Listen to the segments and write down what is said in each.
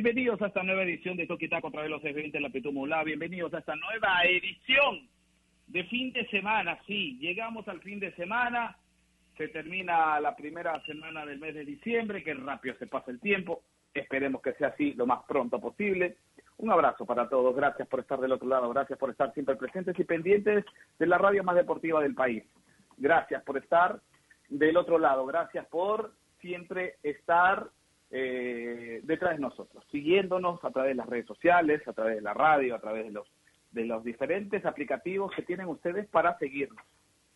Bienvenidos a esta nueva edición de Toquitaco a través de los 620 en la Petumulá. Bienvenidos a esta nueva edición de fin de semana. Sí, llegamos al fin de semana. Se termina la primera semana del mes de diciembre, que rápido se pasa el tiempo. Esperemos que sea así lo más pronto posible. Un abrazo para todos. Gracias por estar del otro lado. Gracias por estar siempre presentes y pendientes de la radio más deportiva del país. Gracias por estar del otro lado. Gracias por siempre estar eh, detrás de nosotros, siguiéndonos a través de las redes sociales, a través de la radio, a través de los, de los diferentes aplicativos que tienen ustedes para seguirnos.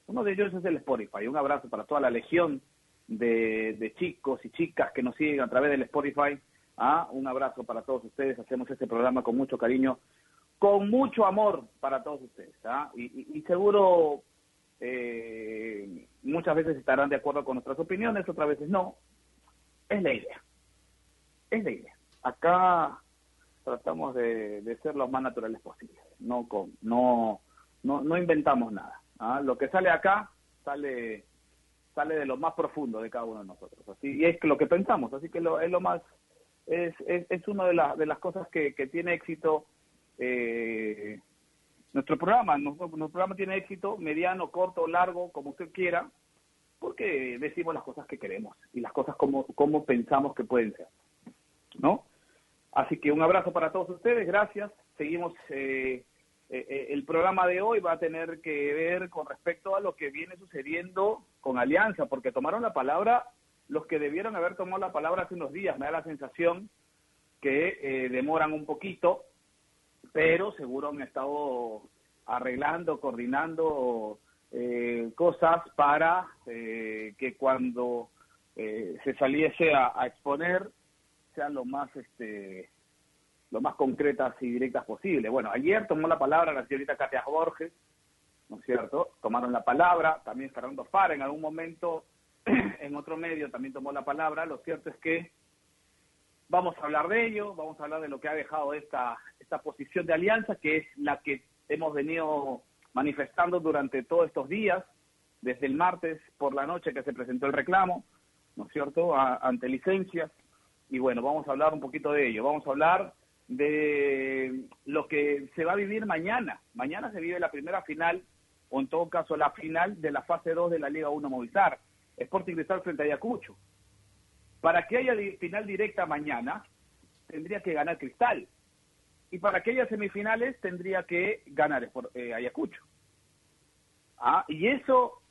Uno de ellos es el Spotify. Un abrazo para toda la legión de, chicos y chicas que nos siguen a través del Spotify. Ah, un abrazo para todos ustedes. Hacemos este programa con mucho cariño, con mucho amor para todos ustedes. ¿ah? Y, seguro eh, muchas veces estarán de acuerdo con nuestras opiniones, otras veces no. Es la idea es la idea. Acá tratamos de, ser lo más naturales posible. No, con, no, no, no inventamos nada. ¿ah? Lo que sale acá sale sale de lo más profundo de cada uno de nosotros. Así y es lo que pensamos. Así que lo, es lo más es, es, es una de, las de las cosas que, que tiene éxito eh, nuestro programa. Nuestro, nuestro, programa tiene éxito mediano, corto, largo, como usted quiera, porque decimos las cosas que queremos y las cosas como, como pensamos que pueden ser. ¿No? Así que un abrazo para todos ustedes, gracias. Seguimos, eh, eh, eh, el programa de hoy va a tener que ver con respecto a lo que viene sucediendo con Alianza, porque tomaron la palabra los que debieron haber tomado la palabra hace unos días. Me da la sensación que demoran un poquito, pero seguro han estado arreglando, coordinando cosas para que cuando se saliese a exponer sean lo más este lo más concretas y directas posible. Bueno, ayer tomó la palabra la señorita Katia Borges, ¿no es cierto? Tomaron la palabra, también Fernando Fara en algún momento en otro medio también tomó la palabra. Lo cierto es que vamos a hablar de ello, vamos a hablar de lo que ha dejado esta, esta posición de alianza, que es la que hemos venido manifestando durante todos estos días, desde el martes por la noche que se presentó el reclamo, ¿no es cierto?, ante licencias, y bueno, vamos a hablar un poquito de ello. Vamos a hablar de lo que se va a vivir mañana. Mañana se vive la primera final, o en todo caso la final de la fase 2 de la Liga 1 Movistar. Sporting Cristal frente a Ayacucho. Para que haya final directa mañana, tendría que ganar Cristal. Y para que haya semifinales, tendría que ganar eh, Ayacucho. Ah, y eso,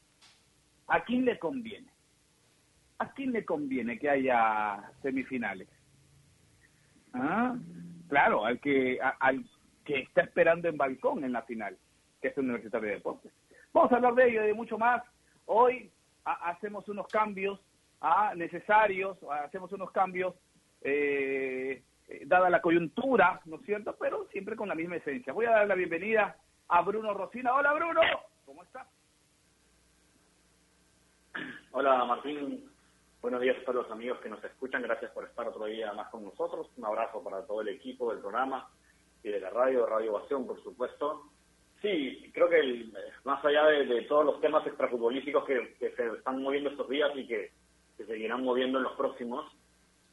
¿a quién le conviene? ¿A quién le conviene que haya semifinales? ¿Ah? Claro, al que, al que está esperando en balcón en la final, que es el Universitario de Deportes. Vamos a hablar de ello y de mucho más. Hoy hacemos unos cambios ¿ah? necesarios, hacemos unos cambios eh, dada la coyuntura, ¿no es cierto? Pero siempre con la misma esencia. Voy a dar la bienvenida a Bruno Rosina. Hola Bruno, ¿cómo estás? Hola Martín, Buenos días a todos los amigos que nos escuchan. Gracias por estar otro día más con nosotros. Un abrazo para todo el equipo del programa y de la radio, Radio Ovación, por supuesto. Sí, creo que más allá de, todos los temas extrafutbolísticos que, se están moviendo estos días y que, se seguirán moviendo en los próximos,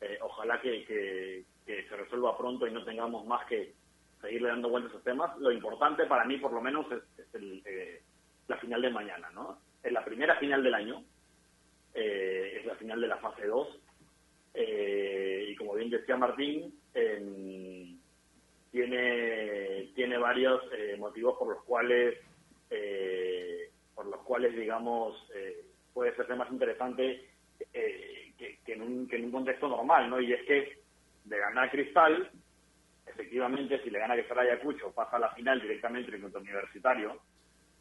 eh, ojalá que, se resuelva pronto y no tengamos más que seguirle dando vueltas a esos temas. Lo importante para mí, por lo menos, es, eh, la final de mañana, ¿no? Es la primera final del año, eh, es la final de la fase 2. Eh, y como bien decía Martín, tiene, tiene varios eh, motivos por los cuales, por los cuales digamos, puede ser más interesante que, en un, que en un contexto normal, ¿no? Y es que de ganar Cristal, efectivamente, si le gana Cristal a Ayacucho, pasa a la final directamente en el universitario,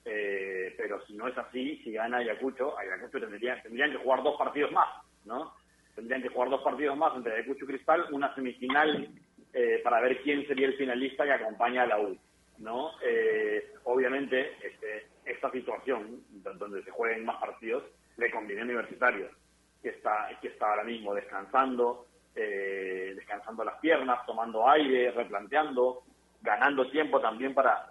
eh, pero si no es así, si gana Ayacucho, Ayacucho tendrían, tendrían que jugar dos partidos más, ¿no? Tendrían que jugar dos partidos más entre Ayacucho y Cristal, una semifinal eh, para ver quién sería el finalista que acompaña a la U, ¿no? Eh, obviamente, este, esta situación, donde se jueguen más partidos, le conviene a Universitario, que está, que está ahora mismo descansando, descansando las piernas, tomando aire, replanteando, ganando tiempo también para,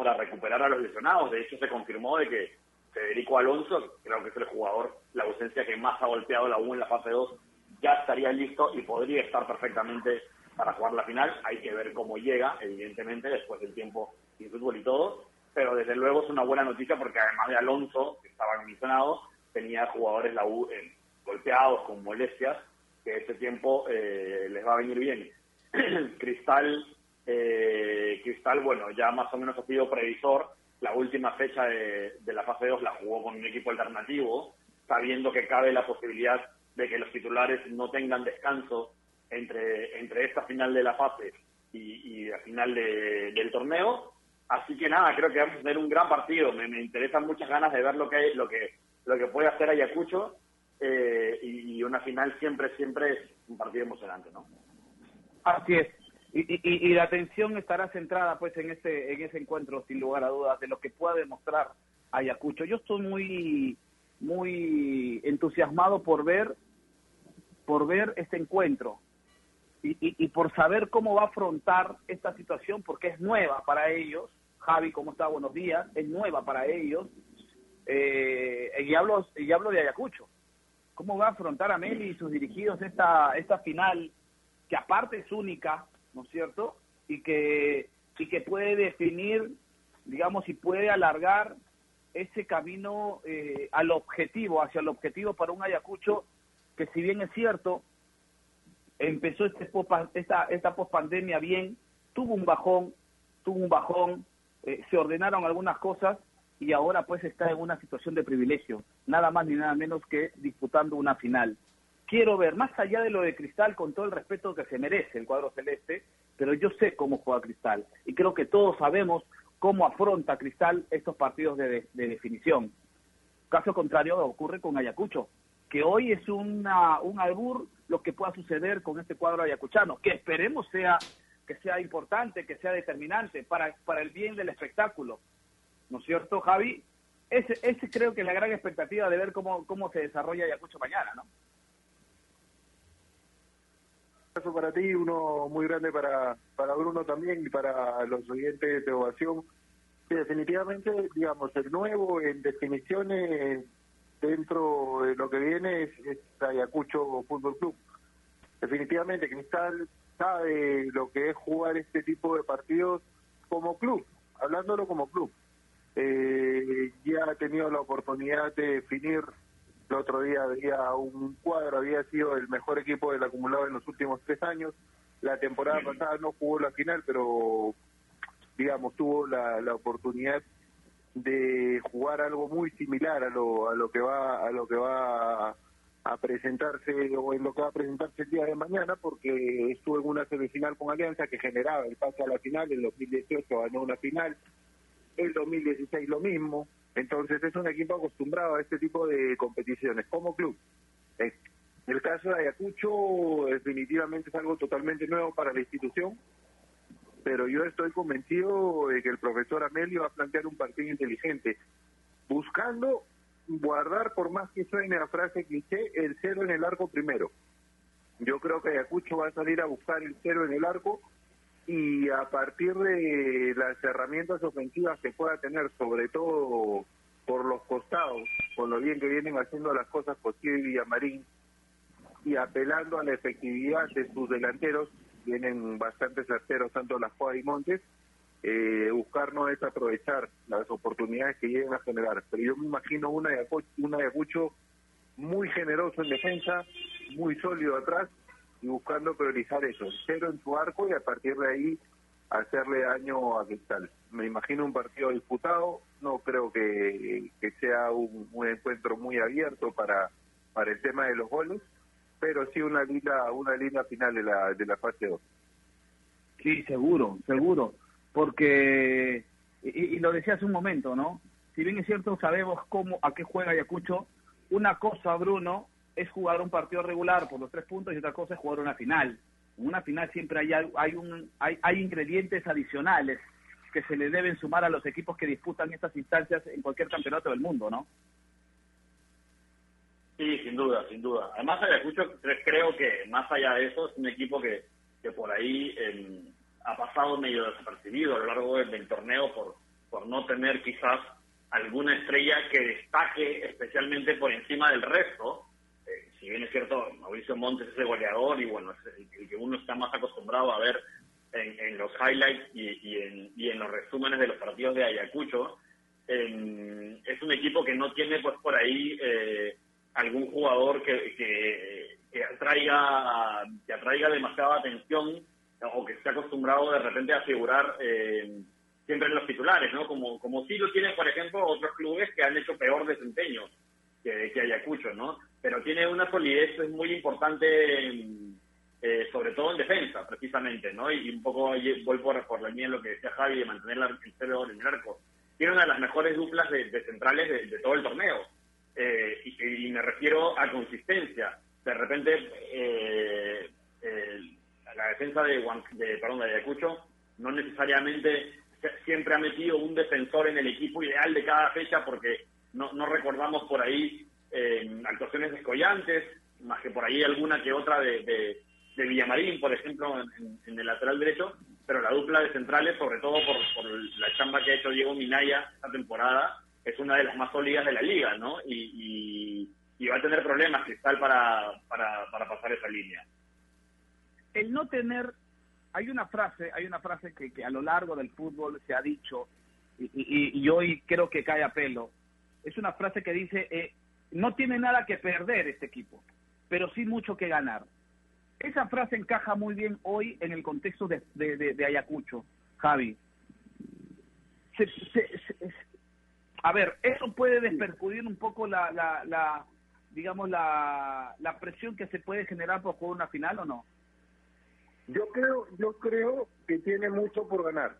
para recuperar a los lesionados. De hecho, se confirmó de que Federico Alonso, creo que es el jugador, la ausencia que más ha golpeado la U en la fase 2, ya estaría listo y podría estar perfectamente para jugar la final. Hay que ver cómo llega, evidentemente, después del tiempo sin fútbol y todo. Pero desde luego es una buena noticia porque además de Alonso, que estaba mencionado, tenía jugadores la U, eh, golpeados con molestias, que ese tiempo eh, les va a venir bien. Cristal, eh, Cristal, bueno, ya más o menos ha sido previsor. La última fecha de, de la fase 2 la jugó con un equipo alternativo, sabiendo que cabe la posibilidad de que los titulares no tengan descanso entre, entre esta final de la fase y, la final del torneo. Así que nada, creo que vamos a tener un gran partido. Me, interesan muchas ganas de ver lo que, lo que, lo que puede hacer Ayacucho eh, y, una final siempre, siempre es un partido emocionante, ¿no? Así es. Y, y, la atención estará centrada pues en ese en ese encuentro sin lugar a dudas de lo que pueda demostrar Ayacucho. Yo estoy muy muy entusiasmado por ver por ver este encuentro y, y, por saber cómo va a afrontar esta situación, porque es nueva para ellos. Javi, ¿cómo está? Buenos días. Es nueva para ellos. Eh, y, hablo, y hablo de Ayacucho. ¿Cómo va a afrontar a Meli y sus dirigidos esta, esta final, que aparte es única, ¿no es cierto? Y que, y que puede definir, digamos, y puede alargar ese camino eh, al objetivo, hacia el objetivo para un Ayacucho que si bien es cierto, empezó este esta, esta pospandemia bien, tuvo un bajón, tuvo un bajón, eh, se ordenaron algunas cosas y ahora pues está en una situación de privilegio, nada más ni nada menos que disputando una final. Quiero ver, más allá de lo de Cristal, con todo el respeto que se merece el cuadro celeste, pero yo sé cómo juega Cristal y creo que todos sabemos cómo afronta Cristal estos partidos de, de definición. Caso contrario ocurre con Ayacucho que hoy es una, un albur lo que pueda suceder con este cuadro ayacuchano, que esperemos sea que sea importante, que sea determinante para, para el bien del espectáculo. ¿No es cierto, Javi? Ese, ese creo que es la gran expectativa de ver cómo, cómo se desarrolla Ayacucho mañana, ¿no? Abrazo para ti, uno muy grande para, para Bruno también y para los oyentes de Ovación. definitivamente, digamos, el nuevo en definiciones dentro de lo que viene es, Ayacucho Fútbol Club. Definitivamente Cristal sabe lo que es jugar este tipo de partidos como club, hablándolo como club. Eh, ya ha tenido la oportunidad de definir, el otro día había un cuadro, había sido el mejor equipo del acumulado en los últimos tres años. La temporada pasada no jugó la final, pero digamos, tuvo la, la oportunidad de jugar algo muy similar a lo, a lo que va a lo que va a, presentarse o en lo que va a presentarse el día de mañana porque estuvo en una semifinal con Alianza que generaba el pase a la final, el 2018 ganó una final, el 2016 lo mismo, entonces es un equipo acostumbrado a este tipo de competiciones como club. El caso de Ayacucho definitivamente es algo totalmente nuevo para la institución, pero yo estoy convencido de que el profesor Amelio va a plantear un partido inteligente, buscando guardar, por más que suene la frase cliché, el cero en el arco primero. Yo creo que Ayacucho va a salir a buscar el cero en el arco y a partir de las herramientas ofensivas que pueda tener, sobre todo por los costados, con lo bien que vienen haciendo las cosas Costillo y Villamarín, y apelando a la efectividad de sus delanteros, vienen bastante certeros tanto las y Montes, eh, buscar no es aprovechar las oportunidades que lleguen a generar. Pero yo me imagino una de, una Ayacucho muy generoso en defensa, muy sólido atrás y buscando priorizar eso, cero en su arco y a partir de ahí hacerle daño a Cristal. Me imagino un partido disputado, no creo que, sea un, encuentro muy abierto para, para el tema de los goles, pero sí una linda, una linda final de la, de la fase 2. Sí, seguro, seguro, porque, y, lo decía hace un momento, ¿no? Si bien es cierto, sabemos cómo, a qué juega Ayacucho, una cosa, Bruno, es jugar un partido regular por los tres puntos y otra cosa es jugar una final. En una final siempre hay, hay, hay, hay ingredientes adicionales que se le deben sumar a los equipos que disputan estas instancias en cualquier campeonato del mundo, ¿no? Sí, sin duda, sin duda. Además, Ayacucho creo que más allá de eso es un equipo que, que por ahí em, ha pasado medio desapercibido a lo largo del, torneo por, por no tener quizás alguna estrella que destaque especialmente por encima del resto. Si bien es cierto Mauricio Montes es el goleador y bueno, es el, que uno está más acostumbrado a ver en, los highlights y, en, y, en, los resúmenes de los partidos de Ayacucho. es un equipo que no tiene pues por ahí eh, algún jugador que, que, atraiga, que atraiga demasiada atención o que esté acostumbrado de repente a figurar eh, siempre en los titulares, ¿no? Como, como sí lo tienen, por ejemplo, otros clubes que han hecho peor desempeño que, que Ayacucho, ¿no? Pero tiene una solidez muy importante, eh, sobre todo en defensa, precisamente, ¿no? Y, un poco vuelvo por la línea de lo que decía Javi, de mantener el cero en el arco. Tiene una de las mejores duplas de, centrales de, todo el torneo. Eh, y, me refiero a consistencia. De repente, eh, la defensa de, de, perdón, de Ayacucho no necesariamente siempre ha metido un defensor en el equipo ideal de cada fecha porque no, no recordamos por ahí eh, actuaciones descollantes, más que por ahí alguna que otra de, de, Villamarín, por ejemplo, en, el lateral derecho, pero la dupla de centrales, sobre todo por, por la chamba que ha hecho Diego Minaya esta temporada, es una de las más sólidas de la liga, ¿no? Y, y, va a tener problemas Cristal para, para, para pasar esa línea. El no tener hay una frase, hay una frase que, que, a lo largo del fútbol se ha dicho y, y, hoy creo que cae a pelo. Es una frase que dice, eh, no tiene nada que perder este equipo, pero sí mucho que ganar. Esa frase encaja muy bien hoy en el contexto de, de, Ayacucho, Javi. a ver, eso puede despercudir un poco la, la, la digamos, la, la presión que se puede generar por jugar una final o no. Yo creo, yo creo que tiene mucho por ganar.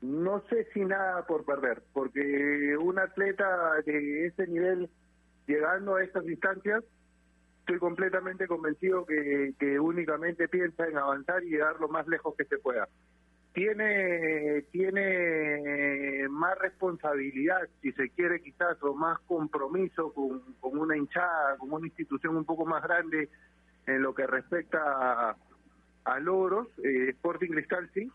No sé si nada por perder, porque un atleta de ese nivel llegando a estas distancias, estoy completamente convencido que, únicamente piensa en avanzar y llegar lo más lejos que se pueda. Tiene, tiene más responsabilidad, si se quiere quizás, o más compromiso con, una hinchada, con una institución un poco más grande en lo que respecta a a logros, eh, Sporting Cristal sí,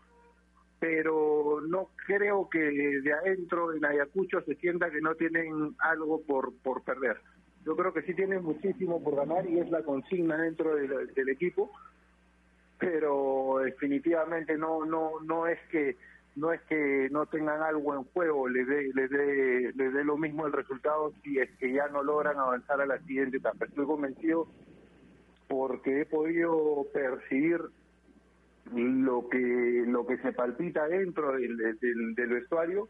pero no creo que de adentro en Ayacucho se sienta que no tienen algo por, por perder. Yo creo que sí tienen muchísimo por ganar y es la consigna dentro del, equipo, pero definitivamente no no no es que no es que no tengan algo en juego, les dé les dé les dé lo mismo el resultado si es que ya no logran avanzar a la siguiente etapa. Estoy convencido porque he podido percibir lo que lo que se palpita dentro del, del, vestuario,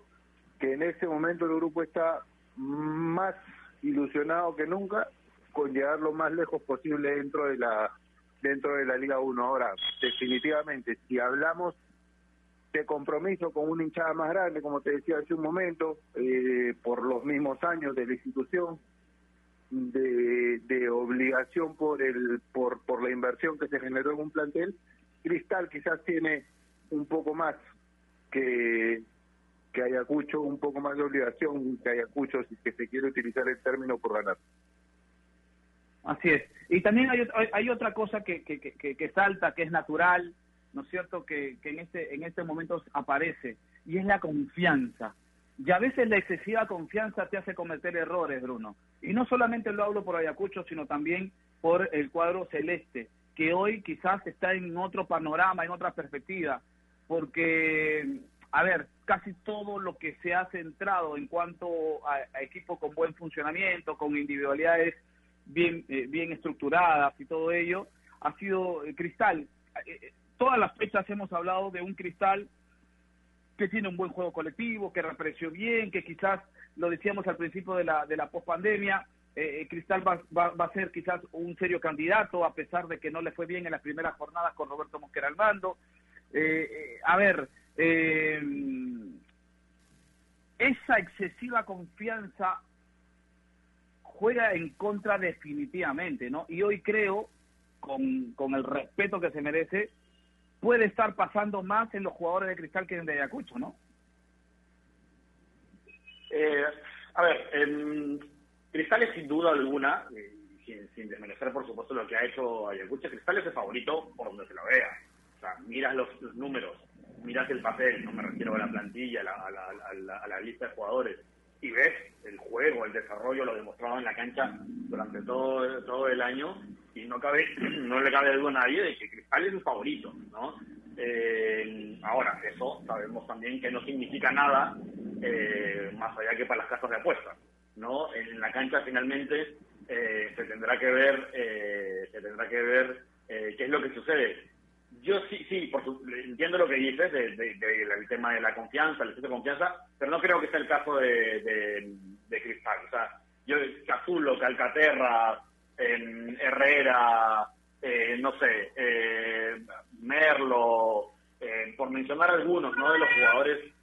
que en ese momento el grupo está más ilusionado que nunca con llegar lo más lejos posible dentro de la dentro de la Liga 1. Ahora, definitivamente, si hablamos de compromiso con una hinchada más grande, como te decía hace un momento, eh, por los mismos años de la institución, de, de obligación por el por por la inversión que se generó en un plantel, Cristal quizás tiene un poco más que, que Ayacucho, un poco más de obligación que Ayacucho, si que se quiere utilizar el término por ganar. Así es. Y también hay, hay otra cosa que, que, que, que salta, que es natural, ¿no es cierto?, que, que en, este, en este momento aparece, y es la confianza. Y a veces la excesiva confianza te hace cometer errores, Bruno. Y no solamente lo hablo por Ayacucho, sino también por el cuadro celeste que hoy quizás está en otro panorama, en otra perspectiva, porque, a ver, casi todo lo que se ha centrado en cuanto a, equipos con buen funcionamiento, con individualidades bien, eh, bien estructuradas y todo ello, ha sido eh, Cristal. Eh, todas las fechas hemos hablado de un Cristal que tiene un buen juego colectivo, que reapareció bien, que quizás, lo decíamos al principio de la, de la pospandemia, eh, eh, Cristal va, va, a ser quizás un serio candidato, a pesar de que no le fue bien en las primeras jornadas con Roberto Mosquera al mando. Eh, a ver, esa excesiva confianza juega en contra definitivamente, ¿no? Y hoy creo, con, con el respeto que se merece, puede estar pasando más en los jugadores de Cristal que en de Ayacucho, ¿no? a ver, Cristal es sin duda alguna, sin, sin, desmerecer por supuesto lo que ha hecho Ayacucho, Cristal es el favorito por donde se lo vea. O sea, miras los, números, miras el papel, no me refiero a la plantilla, a la, lista de jugadores, y ves el juego, el desarrollo, lo demostrado en la cancha durante todo, todo el año, y, no cabe no le cabe duda a nadie de que Cristal es su favorito, ¿no? Eh, ahora, eso sabemos también que no significa nada eh, más allá que para las casas de apuestas, ¿no? En la cancha finalmente eh, se tendrá que ver se tendrá que ver qué es lo que sucede. Yo sí, sí, por entiendo lo que dices del de, tema de la confianza, el exceso de confianza, pero no creo que sea el caso de, de, Cristal. O sea, yo, Cazulo, Calcaterra, Herrera, eh, no sé, eh, Merlo, eh, por mencionar algunos, ¿no? De los jugadores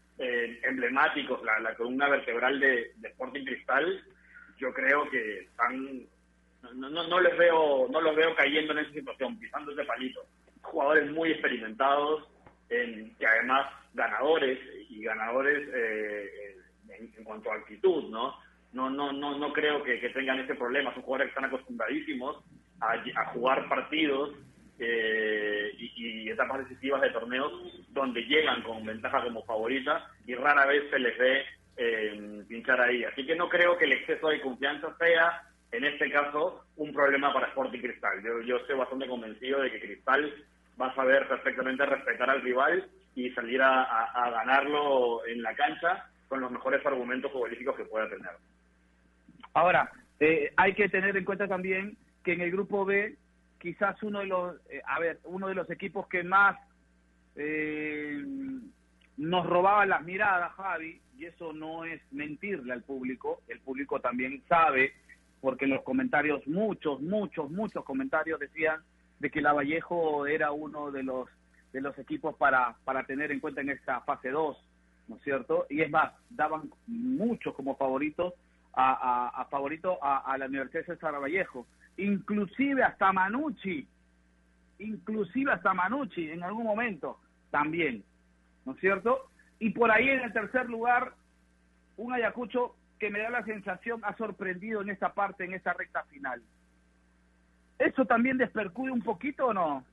emblemáticos, la, columna vertebral de, Sporting Cristal, yo creo que están, no, no, les veo, no los veo cayendo en esa situación, pisando ese palito. Jugadores muy experimentados, en, y además ganadores y ganadores en, cuanto a actitud, ¿no? No, no, no, no creo que, que tengan ese problema. Son jugadores que están acostumbradísimos a, jugar partidos eh, y, etapas decisivas de torneos donde llegan con ventaja como favorita y rara vez se les ve eh, pinchar ahí. Así que no creo que el exceso de confianza sea, en este caso, un problema para Sporting Cristal. Yo, yo estoy bastante convencido de que Cristal va a saber perfectamente respetar al rival y salir a, ganarlo en la cancha con los mejores argumentos futbolísticos que pueda tener. Ahora, eh, hay que tener en cuenta también que en el grupo B quizás uno de los, eh, a ver, uno de los equipos que más eh, nos robaban las miradas, Javi, y eso no es mentirle al público, el público también sabe, porque en los comentarios, muchos, muchos, muchos comentarios decían de que la Vallejo era uno de los de los equipos para, para tener en cuenta en esta fase 2, ¿no es cierto? Y es más, daban muchos como favoritos a, a, favorito a, la Universidad César Vallejo inclusive hasta Manucci, inclusive hasta Manucci en algún momento también, ¿no es cierto? Y por ahí en el tercer lugar, un Ayacucho que me da la sensación ha sorprendido en esta parte, en esta recta final. ¿Eso también despercude un poquito o no?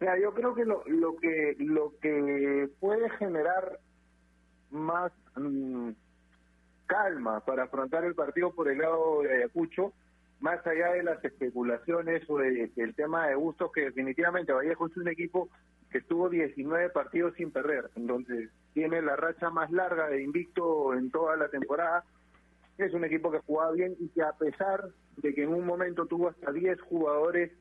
Yo creo que lo, lo que lo que puede generar más mm, calma para afrontar el partido por el lado de Ayacucho, más allá de las especulaciones o del tema de gustos, que definitivamente Vallejo es un equipo que estuvo 19 partidos sin perder, entonces tiene la racha más larga de invicto en toda la temporada. Es un equipo que jugaba bien y que a pesar de que en un momento tuvo hasta 10 jugadores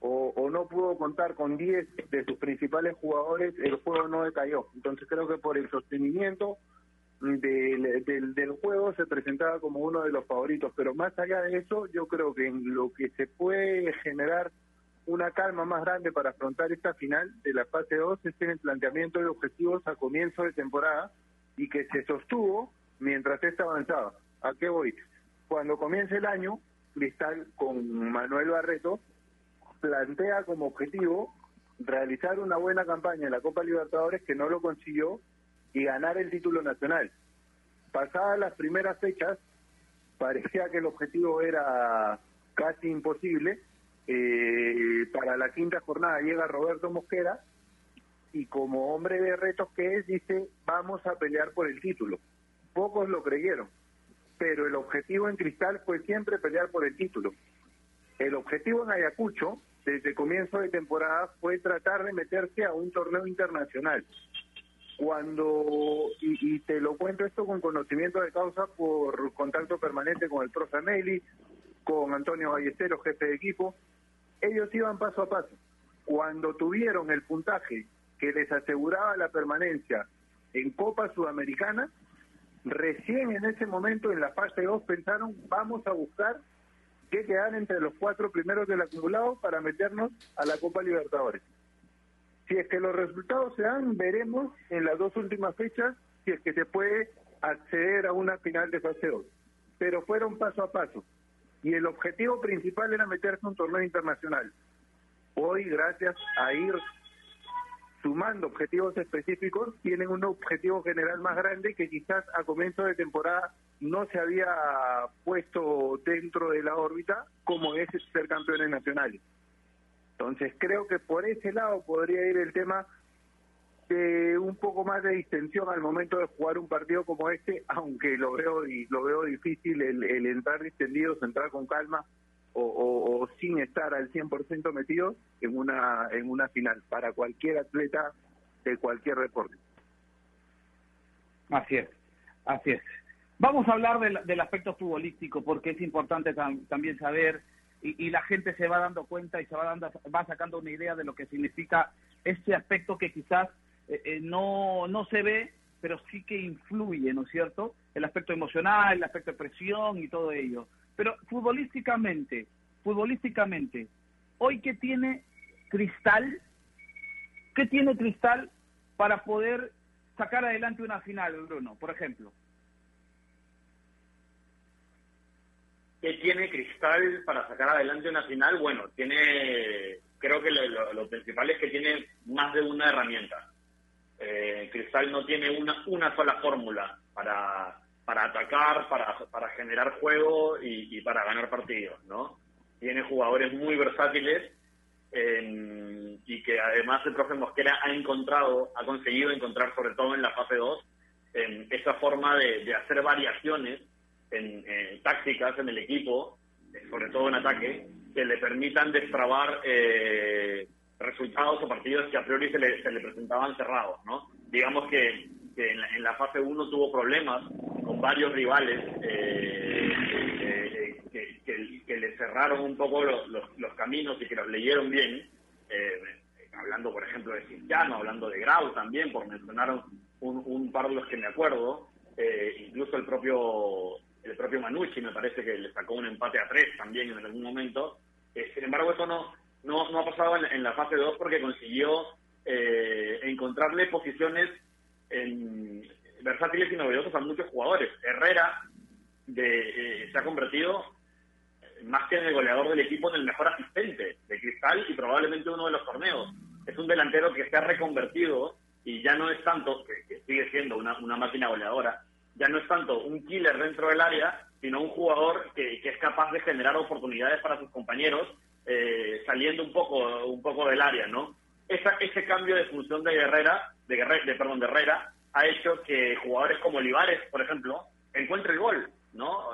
o, o, no pudo contar con 10 de sus principales jugadores, el juego no decayó. Entonces creo que por el sostenimiento del, del, juego se presentaba como uno de los favoritos, pero más allá de eso, yo creo que en lo que se puede generar una calma más grande para afrontar esta final de la fase 2 es en el planteamiento de objetivos a comienzo de temporada y que se sostuvo mientras esta avanzaba. ¿A qué voy? Cuando comienza el año, Cristal con Manuel Barreto plantea como objetivo realizar una buena campaña en la Copa Libertadores que no lo consiguió y ganar el título nacional. Pasadas las primeras fechas, parecía que el objetivo era casi imposible. Eh, para la quinta jornada llega Roberto Mosquera y como hombre de retos que es, dice, vamos a pelear por el título. Pocos lo creyeron, pero el objetivo en Cristal fue siempre pelear por el título. El objetivo en Ayacucho, desde comienzo de temporada, fue tratar de meterse a un torneo internacional cuando, y, te lo cuento esto con conocimiento de causa por contacto permanente con el profe Meli, con Antonio Ballesteros, jefe de equipo, ellos iban paso a paso. Cuando tuvieron el puntaje que les aseguraba la permanencia en Copa Sudamericana, recién en ese momento en la fase 2 pensaron vamos a buscar que quedar entre los cuatro primeros del acumulado para meternos a la Copa Libertadores. Si es que los resultados se dan, veremos en las dos últimas fechas si es que se puede acceder a una final de fase 2. Pero fueron paso a paso. Y el objetivo principal era meterse en un torneo internacional. Hoy, gracias a ir sumando objetivos específicos, tienen un objetivo general más grande que quizás a comienzo de temporada no se había puesto dentro de la órbita, como es ser campeones nacionales. Entonces creo que por ese lado podría ir el tema de un poco más de distensión al momento de jugar un partido como este, aunque lo veo y lo veo difícil el, entrar distendidos, entrar con calma, o, sin estar al 100% metidos en una, en una final para cualquier atleta de cualquier deporte. Así es, así es. Vamos a hablar del, aspecto futbolístico porque es importante también saber y, la gente se va dando cuenta y se va, dando, va sacando una idea de lo que significa este aspecto que quizás eh, eh, no, no se ve, pero sí que influye, ¿no es cierto? El aspecto emocional, el aspecto de presión y todo ello. Pero futbolísticamente, futbolísticamente, hoy qué tiene Cristal, ¿qué tiene Cristal para poder sacar adelante una final, Bruno, por ejemplo? ¿Qué tiene Cristal para sacar adelante una final? Bueno, tiene, creo que lo, principal es que tiene más de una herramienta. Eh, Cristal no tiene una, una sola fórmula para, para atacar, para, para generar juego y, para ganar partidos, ¿no? Tiene jugadores muy versátiles y que además el profe Mosquera ha encontrado, ha conseguido encontrar sobre todo en la fase 2 esa forma de, hacer variaciones en, tácticas en el equipo, sobre todo en ataque, que le permitan destrabar eh, resultados o partidos que a priori se le, se le presentaban cerrados, ¿no? Digamos que que en la, fase 1 tuvo problemas con varios rivales eh, eh, que, le cerraron un poco los, los, caminos y que los leyeron bien, eh, hablando por ejemplo de Cinciano, hablando de Grau también, por mencionar un, un par de los que me acuerdo, incluso el propio el propio Manucci me parece que le sacó un empate a tres también en algún momento. sin embargo, eso no, no, no ha pasado en, la fase 2 porque consiguió encontrarle posiciones en versátiles y novedosos a muchos jugadores. Herrera de, eh, se ha convertido más que en el goleador del equipo en el mejor asistente de Cristal y probablemente uno de los torneos. Es un delantero que se ha reconvertido y ya no es tanto, que, sigue siendo una, máquina goleadora, ya no es tanto un killer dentro del área, sino un jugador que, es capaz de generar oportunidades para sus compañeros eh, saliendo un poco, un poco del área, ¿no? ese cambio de función de Herrera, de, de, perdón, de Herrera, ha hecho que jugadores como Olivares, por ejemplo, encuentre el gol, ¿no?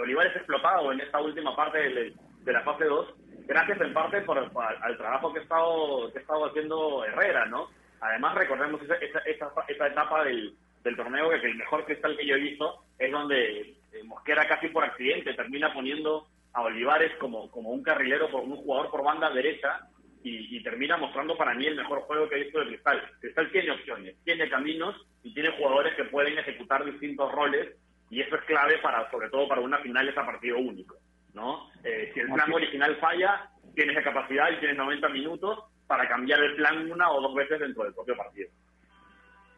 Olivares explotado en esta última parte de, la fase 2, gracias en parte por, al trabajo que ha estado que ha estado haciendo Herrera, ¿no? Además recordemos esa, esa, esa, etapa del, del torneo que el mejor cristal que yo he visto es donde eh, Mosquera casi por accidente termina poniendo a Olivares como, como un carrilero, por un jugador por banda derecha y, termina mostrando para mí el mejor juego que he visto de Cristal. Cristal tiene opciones, tiene caminos y tiene jugadores que pueden ejecutar distintos roles y eso es clave para, sobre todo para una final esa partido único, ¿no? Eh, si el plan original falla, tienes la capacidad y tienes 90 minutos para cambiar el plan una o dos veces dentro del propio partido.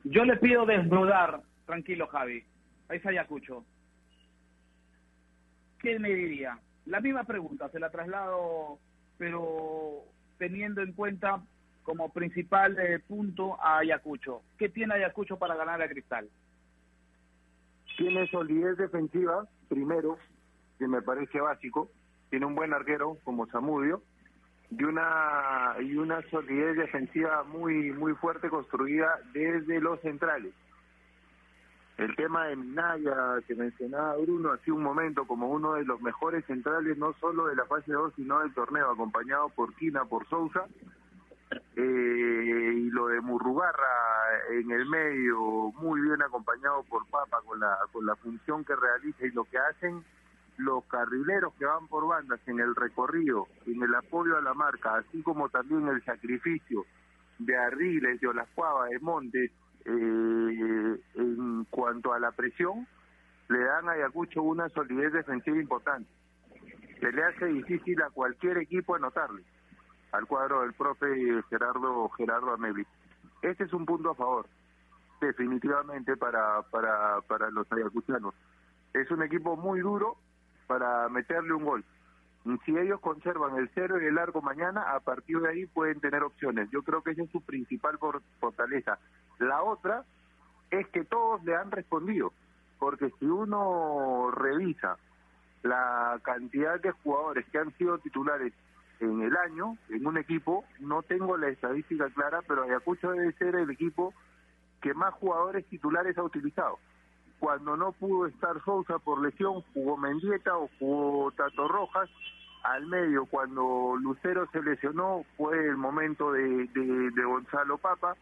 Yo le pido desnudar, tranquilo Javi, ahí está Ayacucho. ¿Qué me diría? La misma pregunta, se la traslado, pero teniendo en cuenta como principal eh, punto a Ayacucho. ¿Qué tiene Ayacucho para ganar a Cristal? Tiene solidez defensiva, primero, que me parece básico. Tiene un buen arquero como Zamudio y una y una solidez defensiva muy muy fuerte construida desde los centrales. El tema de Minaya, que mencionaba Bruno hace un momento como uno de los mejores centrales, no solo de la fase 2, sino del torneo, acompañado por Quina, por Sousa. Eh, y lo de Murrugarra en el medio, muy bien acompañado por Papa con la, con la función que realiza y lo que hacen los carrileros que van por bandas en el recorrido, en el apoyo a la marca, así como también el sacrificio de Arriles, de Olascuava, de Montes, eh, en cuanto a la presión, le dan a Ayacucho una solidez defensiva importante. Se le hace difícil a cualquier equipo anotarle al cuadro del profe Gerardo Gerardo Amebi. Este es un punto a favor, definitivamente para, para, para los ayacuchanos. Es un equipo muy duro para meterle un gol. Si ellos conservan el cero y el largo mañana, a partir de ahí pueden tener opciones. Yo creo que esa es su principal fortaleza. La otra es que todos le han respondido, porque si uno revisa la cantidad de jugadores que han sido titulares en el año, en un equipo, no tengo la estadística clara, pero Ayacucho debe ser el equipo que más jugadores titulares ha utilizado. Cuando no pudo estar Sousa por lesión, jugó Mendieta o jugó Tato Rojas, al medio cuando Lucero se lesionó fue el momento de, de, Gonzalo Papa.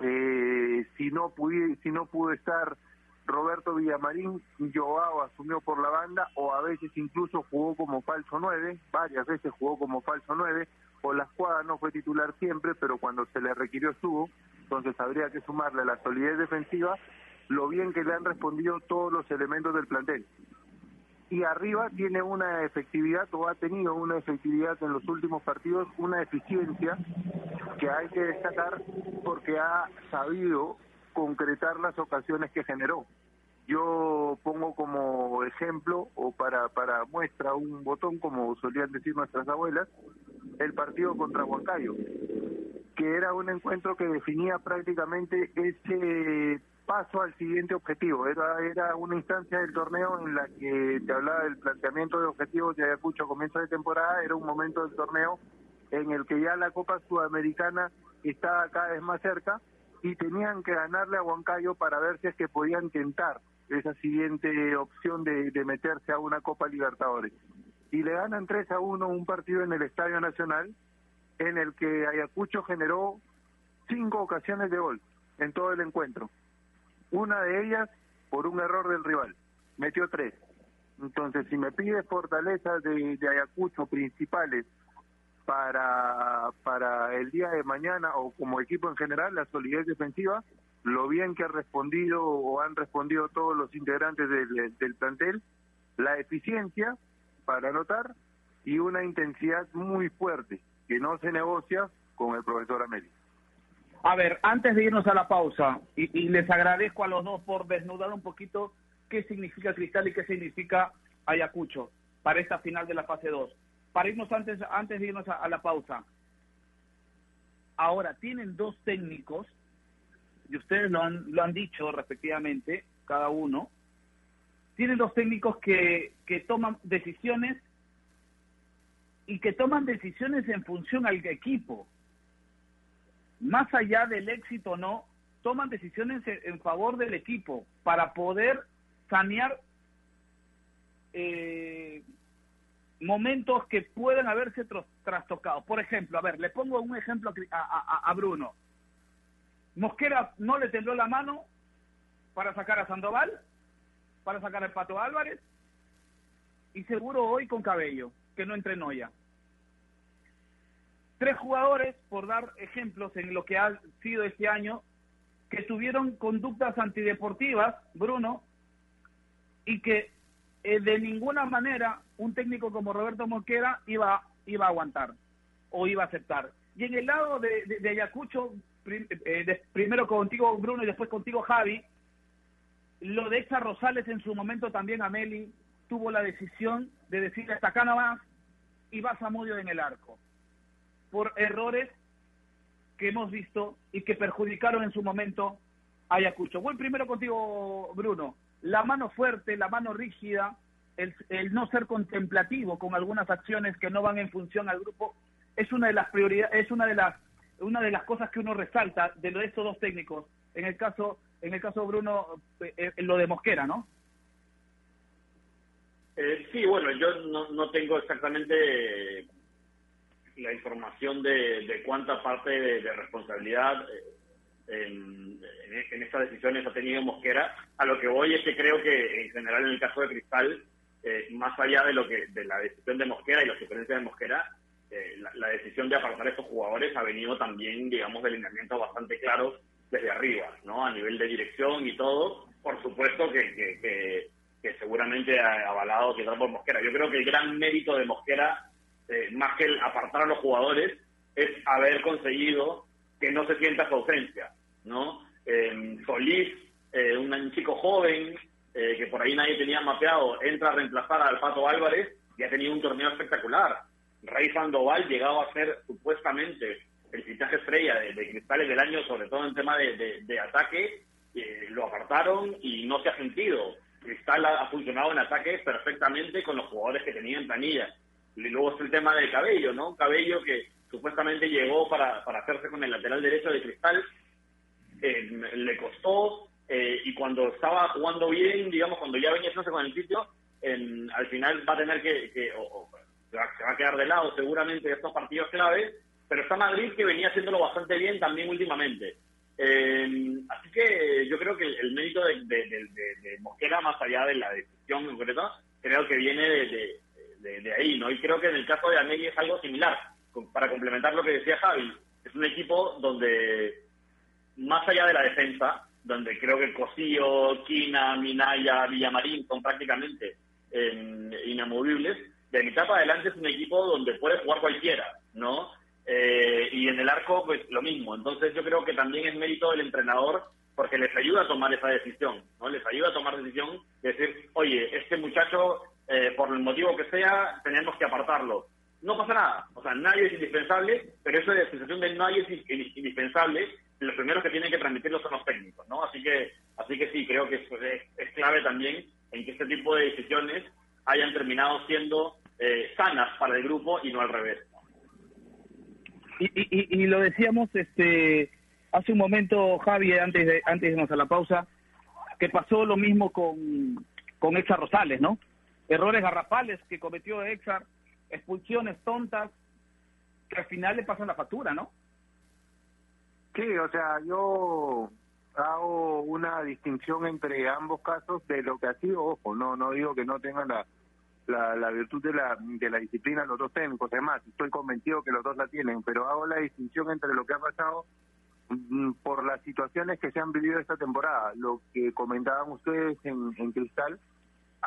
Eh, si no pude, si no pudo estar Roberto Villamarín, Joao asumió por la banda o a veces incluso jugó como falso 9, varias veces jugó como falso 9, o la escuadra no fue titular siempre, pero cuando se le requirió estuvo, entonces habría que sumarle la solidez defensiva, lo bien que le han respondido todos los elementos del plantel y arriba tiene una efectividad o ha tenido una efectividad en los últimos partidos, una eficiencia que hay que destacar porque ha sabido concretar las ocasiones que generó. Yo pongo como ejemplo o para, para muestra un botón, como solían decir nuestras abuelas, el partido contra Huancayo, que era un encuentro que definía prácticamente ese paso al siguiente objetivo. Era, era una instancia del torneo en la que te hablaba del planteamiento de objetivos de Ayacucho a comienzo de temporada. Era un momento del torneo en el que ya la Copa Sudamericana estaba cada vez más cerca y tenían que ganarle a Huancayo para ver si es que podían tentar esa siguiente opción de, de meterse a una Copa Libertadores. Y le ganan 3 a 1 un partido en el Estadio Nacional en el que Ayacucho generó cinco ocasiones de gol en todo el encuentro una de ellas por un error del rival. Metió tres. Entonces, si me pide fortalezas de, Ayacucho principales para, para el día de mañana o como equipo en general, la solidez defensiva, lo bien que ha respondido o han respondido todos los integrantes del, del plantel, la eficiencia para anotar y una intensidad muy fuerte que no se negocia con el profesor América. A ver, antes de irnos a la pausa, y, les agradezco a los dos por desnudar un poquito qué significa Cristal y qué significa Ayacucho para esta final de la fase 2. Para irnos antes, antes de irnos a, la pausa. Ahora, tienen dos técnicos, y ustedes lo han, lo han dicho respectivamente, cada uno, tienen dos técnicos que, que toman decisiones y que toman decisiones en función al equipo más allá del éxito o no, toman decisiones en favor del equipo para poder sanear eh, momentos que pueden haberse trastocado. Por ejemplo, a ver, le pongo un ejemplo a, Bruno. Mosquera no le tembló la mano para sacar a Sandoval, para sacar al Pato Álvarez, y seguro hoy con Cabello, que no entrenó ya tres jugadores, por dar ejemplos en lo que ha sido este año, que tuvieron conductas antideportivas, Bruno, y que eh, de ninguna manera un técnico como Roberto Mosquera iba, iba a aguantar o iba a aceptar. Y en el lado de, de, Ayacucho, eh, primero contigo Bruno y después contigo Javi, lo de Exa Rosales en su momento también Ameli tuvo la decisión de decirle hasta acá no vas y vas a Mudio en el arco por errores que hemos visto y que perjudicaron en su momento a Ayacucho. Voy primero contigo, Bruno. La mano fuerte, la mano rígida, el, no ser contemplativo con algunas acciones que no van en función al grupo, es una de las prioridades, es una de las una de las cosas que uno resalta de, de estos dos técnicos. En el caso, en el caso Bruno, eh, eh, lo de Mosquera, ¿no? Eh, sí, bueno, yo no, no tengo exactamente la información de, cuánta parte de, responsabilidad eh, en, estas decisiones ha tenido Mosquera. A lo que voy es que creo que en general en el caso de Cristal, eh, más allá de lo que de la decisión de Mosquera y las diferencias de Mosquera, eh, la, decisión de apartar a estos jugadores ha venido también, digamos, de alineamientos bastante claros desde arriba, ¿no? A nivel de dirección y todo. Por supuesto que, seguramente ha avalado quizás por Mosquera. Yo creo que el gran mérito de Mosquera eh, más que el apartar a los jugadores, es haber conseguido que no se sienta su ausencia, ¿no? Eh, Solís, eh, un, chico joven que por ahí nadie tenía mapeado, entra a reemplazar al Pato Álvarez y ha tenido un torneo espectacular. Rey Sandoval llegaba a ser supuestamente el fichaje estrella de, Cristales del año, sobre todo en tema de, ataque, lo apartaron y no se ha sentido. Cristal ha, ha, funcionado en ataque perfectamente con los jugadores que tenía en planilla. Y luego está el tema del cabello, ¿no? Cabello que supuestamente llegó para, para hacerse con el lateral derecho de Cristal, eh, le costó eh, y cuando estaba jugando bien, digamos, cuando ya venía haciéndose con el sitio, al final va a tener que, se va, a quedar de lado seguramente de estos partidos claves, pero está Madrid que venía haciéndolo bastante bien también últimamente. Eh, así que yo creo que el, mérito de, de, Mosquera, más allá de la decisión concreta, creo que viene de, ahí, ¿no? Y creo que en el caso de Ameli es algo similar, para complementar lo que decía Javi. Es un equipo donde, más allá de la defensa, donde creo que Cosío, Quina, Minaya, Villamarín son prácticamente eh, inamovibles, de mitad para adelante es un equipo donde puede jugar cualquiera, ¿no? Eh, y en el arco, pues lo mismo. Entonces yo creo que también es mérito del entrenador porque les ayuda a tomar esa decisión, ¿no? Les ayuda a tomar decisión de decir, oye, este muchacho, eh, por el motivo que sea, tenemos que apartarlo. No pasa nada, o sea, nadie es indispensable, pero la sensación de nadie es indispensable, los primeros que tienen que transmitirlo son los técnicos, ¿no? Así que, así que sí, creo que es, clave también en que este tipo de decisiones hayan terminado siendo eh, sanas para el grupo y no al revés. Y, y, y, lo decíamos este hace un momento, Javi, antes de, antes de irnos a la pausa, que pasó lo mismo con, con Exar Rosales, ¿no? Errores garrafales que cometió Exar, expulsiones tontas, que al final le pasan la factura, ¿no? Sí, o sea, yo hago una distinción entre ambos casos de lo que ha sido, ojo, no no digo que no tengan la, la, virtud de la, de la disciplina los dos técnicos, además, estoy convencido que los dos la tienen, pero hago la distinción entre lo que ha pasado mm, por las situaciones que se han vivido esta temporada. Lo que comentaban ustedes en, en Cristal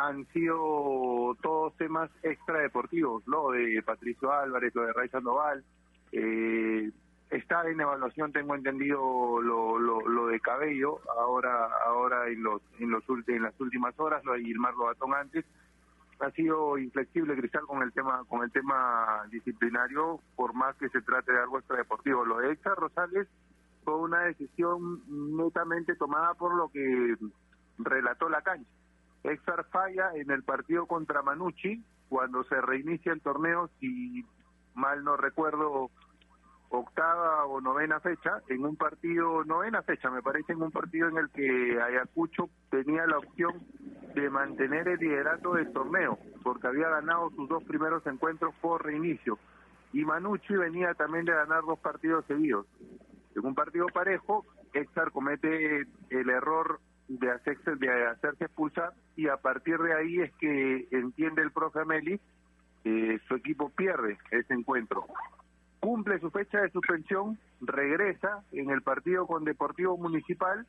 han sido todos temas extradeportivos, lo de Patricio Álvarez, lo de Ray Sandoval, eh, está en evaluación tengo entendido lo, lo, de Cabello ahora ahora en los en los en las últimas horas lo de Gilmar Lobatón antes. Ha sido inflexible Cristal con el tema con el tema disciplinario por más que se trate de algo extradeportivo. Lo de Héctor Rosales fue una decisión netamente tomada por lo que relató la cancha Héctor falla en el partido contra Manucci cuando se reinicia el torneo si mal no recuerdo octava o novena fecha, en un partido, novena fecha me parece, en un partido en el que Ayacucho tenía la opción de mantener el liderato del torneo, porque había ganado sus dos primeros encuentros por reinicio. Y Manucci venía también de ganar dos partidos seguidos. En un partido parejo, Héctor comete el error de hacerse, de hacerse expulsar y a partir de ahí es que entiende el profe Meli que su equipo pierde ese encuentro cumple su fecha de suspensión, regresa en el partido con Deportivo Municipal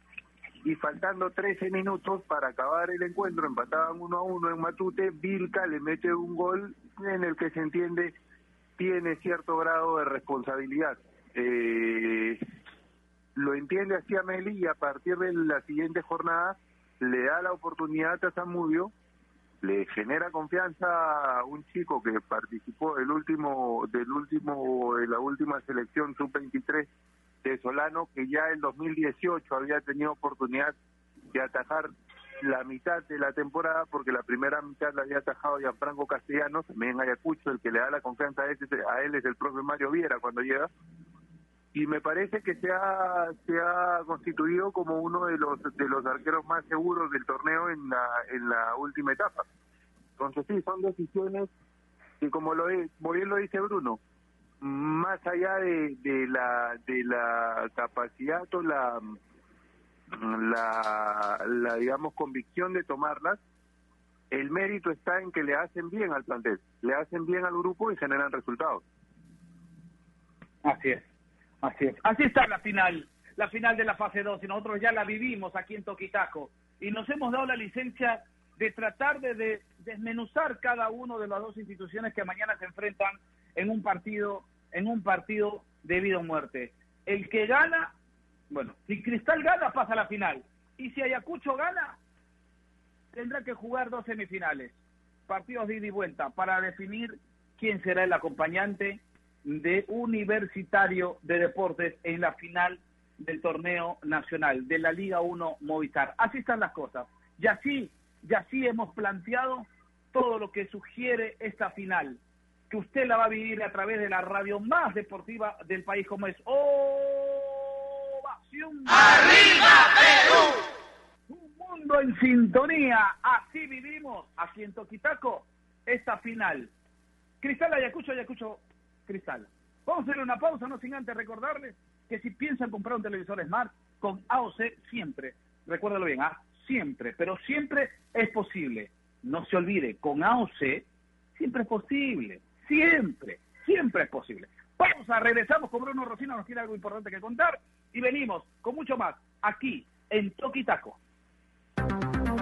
y faltando 13 minutos para acabar el encuentro, empataban uno a uno en Matute, Vilca le mete un gol en el que se entiende tiene cierto grado de responsabilidad. Eh, lo entiende así a Meli y a partir de la siguiente jornada le da la oportunidad a Zamudio le genera confianza a un chico que participó del último del último de la última selección sub-23 de Solano que ya en 2018 había tenido oportunidad de atajar la mitad de la temporada porque la primera mitad la había atajado Gianfranco Castellanos, también Ayacucho, el que le da la confianza a, a él es el propio Mario Viera cuando llega y me parece que se ha, se ha constituido como uno de los de los arqueros más seguros del torneo en la en la última etapa. Entonces sí, son decisiones que como lo muy bien lo dice Bruno, más allá de, de la de la capacidad o la la, la digamos convicción de tomarlas, el mérito está en que le hacen bien al plantel, le hacen bien al grupo y generan resultados. Así es. Así es. Así está la final, la final de la fase 2 y nosotros ya la vivimos aquí en Toquitaco y nos hemos dado la licencia de tratar de, desmenuzar cada uno de las dos instituciones que mañana se enfrentan en un partido en un partido de vida o muerte. El que gana, bueno, si Cristal gana pasa a la final y si Ayacucho gana tendrá que jugar dos semifinales, partidos de ida y vuelta para definir quién será el acompañante de Universitario de Deportes en la final del torneo nacional de la Liga 1 Movistar. Así están las cosas. Y así, y así hemos planteado todo lo que sugiere esta final, que usted la va a vivir a través de la radio más deportiva del país como es Ovación. ¡Arriba Perú! Un mundo en sintonía, así vivimos aquí en Toquitaco esta final Cristal, Ayacucho, Ayacucho, Cristal. Vamos a hacer una pausa, no sin antes recordarles que si piensan comprar un televisor Smart, con AOC siempre, recuérdalo bien, ¿ah? siempre, pero siempre es posible. No se olvide, con AOC siempre es posible, siempre, siempre es posible. Pausa, regresamos con Bruno Rocina, nos tiene algo importante que contar y venimos con mucho más aquí en Toquitaco.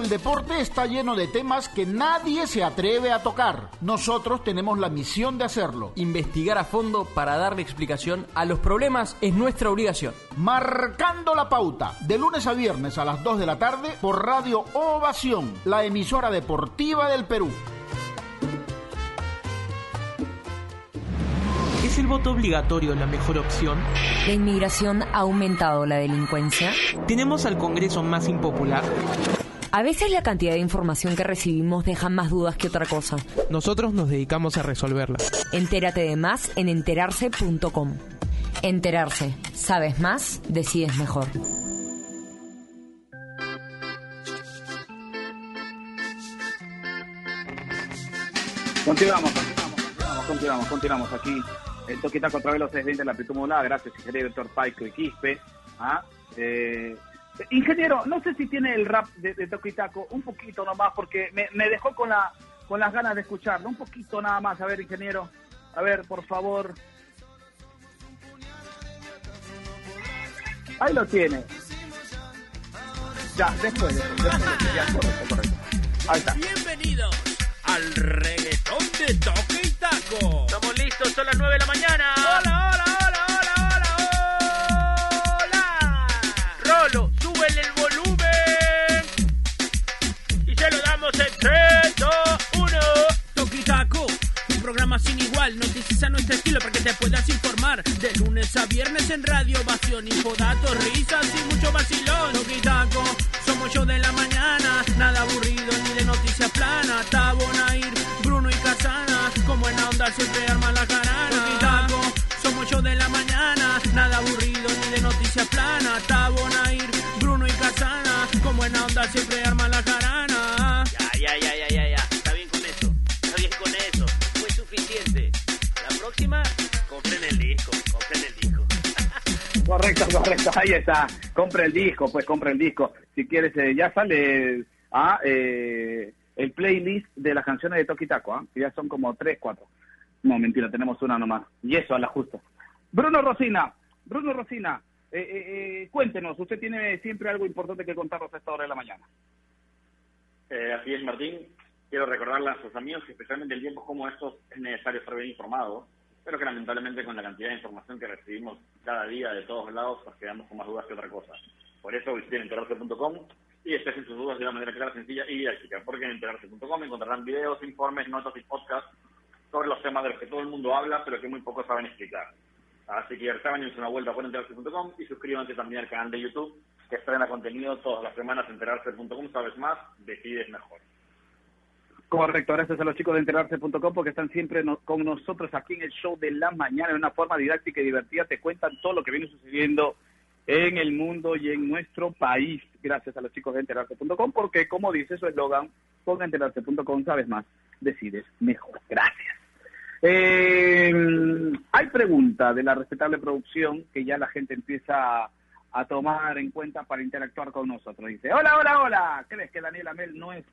Del deporte está lleno de temas que nadie se atreve a tocar. Nosotros tenemos la misión de hacerlo. Investigar a fondo para darle explicación a los problemas es nuestra obligación. Marcando la pauta, de lunes a viernes a las 2 de la tarde por Radio Ovación, la emisora deportiva del Perú. ¿Es el voto obligatorio la mejor opción? ¿La inmigración ha aumentado la delincuencia? ¿Tenemos al Congreso más impopular? A veces la cantidad de información que recibimos deja más dudas que otra cosa. Nosotros nos dedicamos a resolverla. Entérate de más en enterarse.com. Enterarse. Sabes más, decides mejor. Continuamos, continuamos, continuamos, continuamos, aquí. El Toquita contra los 620 de la Pitumulada. Gracias, ingeniero doctor Paico y Quispe. ¿ah? Eh, Ingeniero, no sé si tiene el rap de, de Toquitaco, un poquito nomás, porque me, me, dejó con, la, con las ganas de escucharlo. Un poquito nada más, a ver, ingeniero. A ver, por favor. Ahí lo tiene. Ya, después, después, después ya, correcto, correcto. Ahí está. Bienvenidos al reggaetón de Toque y Taco. Estamos listos, son las 9 de la mañana. Hola, programa sin igual, noticias a nuestro estilo para que te puedas informar. De lunes a viernes en radio, ovación, infodatos, risas y mucho vacilón. Toque y Taco, somos yo de la mañana, nada aburrido ni de noticias planas. Tabo Nair, Bruno y Casana, como en onda siempre arman la jarana. Toque y Taco, somos yo de la mañana, nada aburrido ni de noticias planas. Tabo Nair, Bruno y Casana, como en onda siempre arman la jarana. Próxima, compren el disco. Compren el disco. Correcto, correcto, ahí está. Compre el disco, pues compre el disco. Si quieres, eh, ya sale ah, eh, el playlist de las canciones de Toki Taco, que ya son como tres, cuatro. No, mentira, tenemos una nomás. Y eso a la justa. Bruno Rosina, Bruno Rosina, eh, eh, eh, cuéntenos, usted tiene siempre algo importante que contarnos a esta hora de la mañana. Eh, así es, Martín. Quiero recordarle a sus amigos que especialmente en tiempos como estos es necesario estar bien informado, pero que lamentablemente con la cantidad de información que recibimos cada día de todos lados nos quedamos con más dudas que otra cosa. Por eso visiten enterarse.com y expresen sus dudas de una manera clara, sencilla y didáctica, porque en enterarse.com encontrarán videos, informes, notas y podcasts sobre los temas de los que todo el mundo habla, pero que muy pocos saben explicar. Así que sábanos una vuelta por enterarse.com y suscríbanse también al canal de YouTube, que estrena contenido todas las semanas en enterarse.com. Sabes más, decides mejor. Correcto, gracias a los chicos de enterarse.com porque están siempre no, con nosotros aquí en el show de la mañana de una forma didáctica y divertida. Te cuentan todo lo que viene sucediendo en el mundo y en nuestro país. Gracias a los chicos de enterarse.com porque, como dice su eslogan, con enterarse.com sabes más, decides mejor. Gracias. Eh, hay pregunta de la respetable producción que ya la gente empieza a, a tomar en cuenta para interactuar con nosotros. Dice, hola, hola, hola, ¿crees que Daniel Amel no es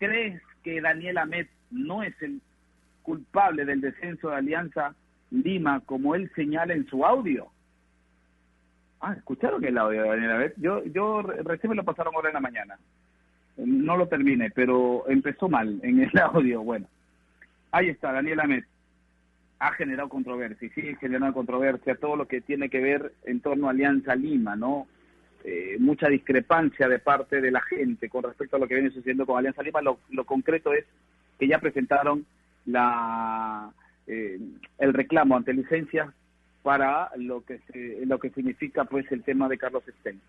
¿Crees que Daniel Amet no es el culpable del descenso de Alianza Lima como él señala en su audio? Ah, ¿escucharon el audio de Daniel Amet? Yo, yo recién me lo pasaron ahora en la mañana. No lo terminé, pero empezó mal en el audio. Bueno, ahí está, Daniel Amet. Ha generado controversia, y sigue generando controversia todo lo que tiene que ver en torno a Alianza Lima, ¿no? Eh, mucha discrepancia de parte de la gente con respecto a lo que viene sucediendo con Alianza Lima. Lo, lo concreto es que ya presentaron la eh, el reclamo ante licencias para lo que se- lo que significa pues el tema de Carlos Stein.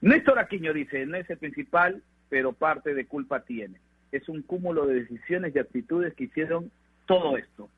Néstor Aquino dice, no es el principal, pero parte de culpa tiene. Es un cúmulo de decisiones y actitudes que hicieron todo esto.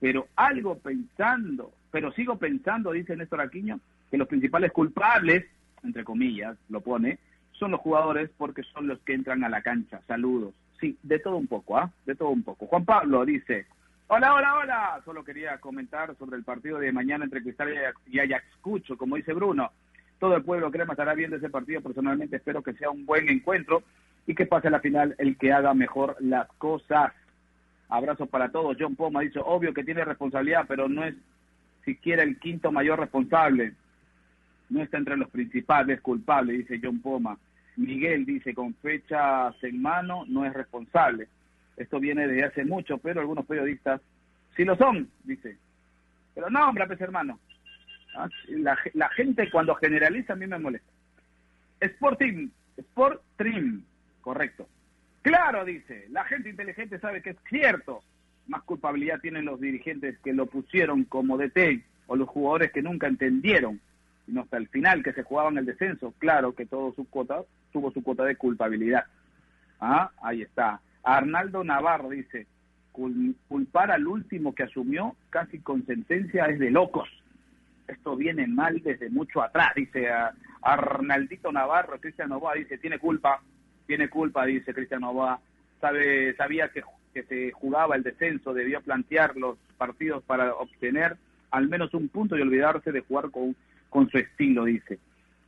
Pero algo pensando, pero sigo pensando, dice Néstor Aquino, que los principales culpables, entre comillas, lo pone, son los jugadores porque son los que entran a la cancha. Saludos. Sí, de todo un poco, ¿ah? De todo un poco. Juan Pablo dice, hola, hola, hola. Solo quería comentar sobre el partido de mañana entre Cristal y Ayacucho, como dice Bruno. Todo el pueblo crema estará viendo ese partido. Personalmente espero que sea un buen encuentro y que pase a la final el que haga mejor las cosas. Abrazo para todos. John Poma dice, obvio que tiene responsabilidad, pero no es siquiera el quinto mayor responsable. No está entre los principales culpables, dice John Poma. Miguel dice, con fechas en mano, no es responsable. Esto viene desde hace mucho, pero algunos periodistas sí lo son, dice. Pero no, hombre, pues hermano. Ah, La, la gente cuando generaliza a mí me molesta. Sporting, Sport Trim, correcto. Claro, dice, la gente inteligente sabe que es cierto. Más culpabilidad tienen los dirigentes que lo pusieron como DT o los jugadores que nunca entendieron, sino hasta el final que se jugaban el descenso. Claro que todo su cuota, tuvo su cuota de culpabilidad. Ah, ahí está. Arnaldo Navarro dice, "Cul- culpar al último que asumió casi con sentencia es de locos. Esto viene mal desde mucho atrás, dice a- Arnaldito Navarro, Cristian Novoa dice, tiene culpa, tiene culpa, dice Cristian Novoa, sabe, sabía que, que se jugaba el descenso, debió plantear los partidos para obtener al menos un punto y olvidarse de jugar con, con su estilo, dice.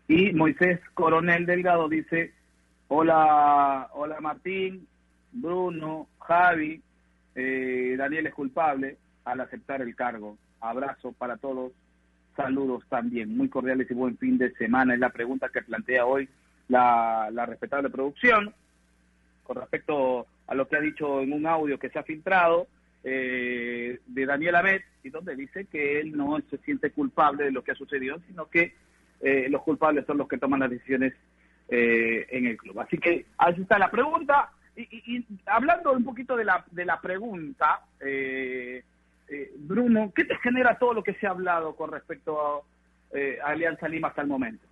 Y Moisés Coronel Delgado dice, hola, hola Martín, Bruno, Javi, eh, Daniel es culpable al aceptar el cargo. Abrazo para todos, saludos también, muy cordiales y buen fin de semana. Es la pregunta que plantea hoy la, la respetable producción con respecto a lo que ha dicho en un audio que se ha filtrado eh, de Daniel Amet, y donde dice que él no se siente culpable de lo que ha sucedido, sino que eh, los culpables son los que toman las decisiones eh, en el club. Así que ahí está la pregunta. Y, y- y hablando un poquito de la, de la pregunta, eh, eh, Bruno, ¿qué te genera todo lo que se ha hablado con respecto a, a Alianza Lima hasta el momento?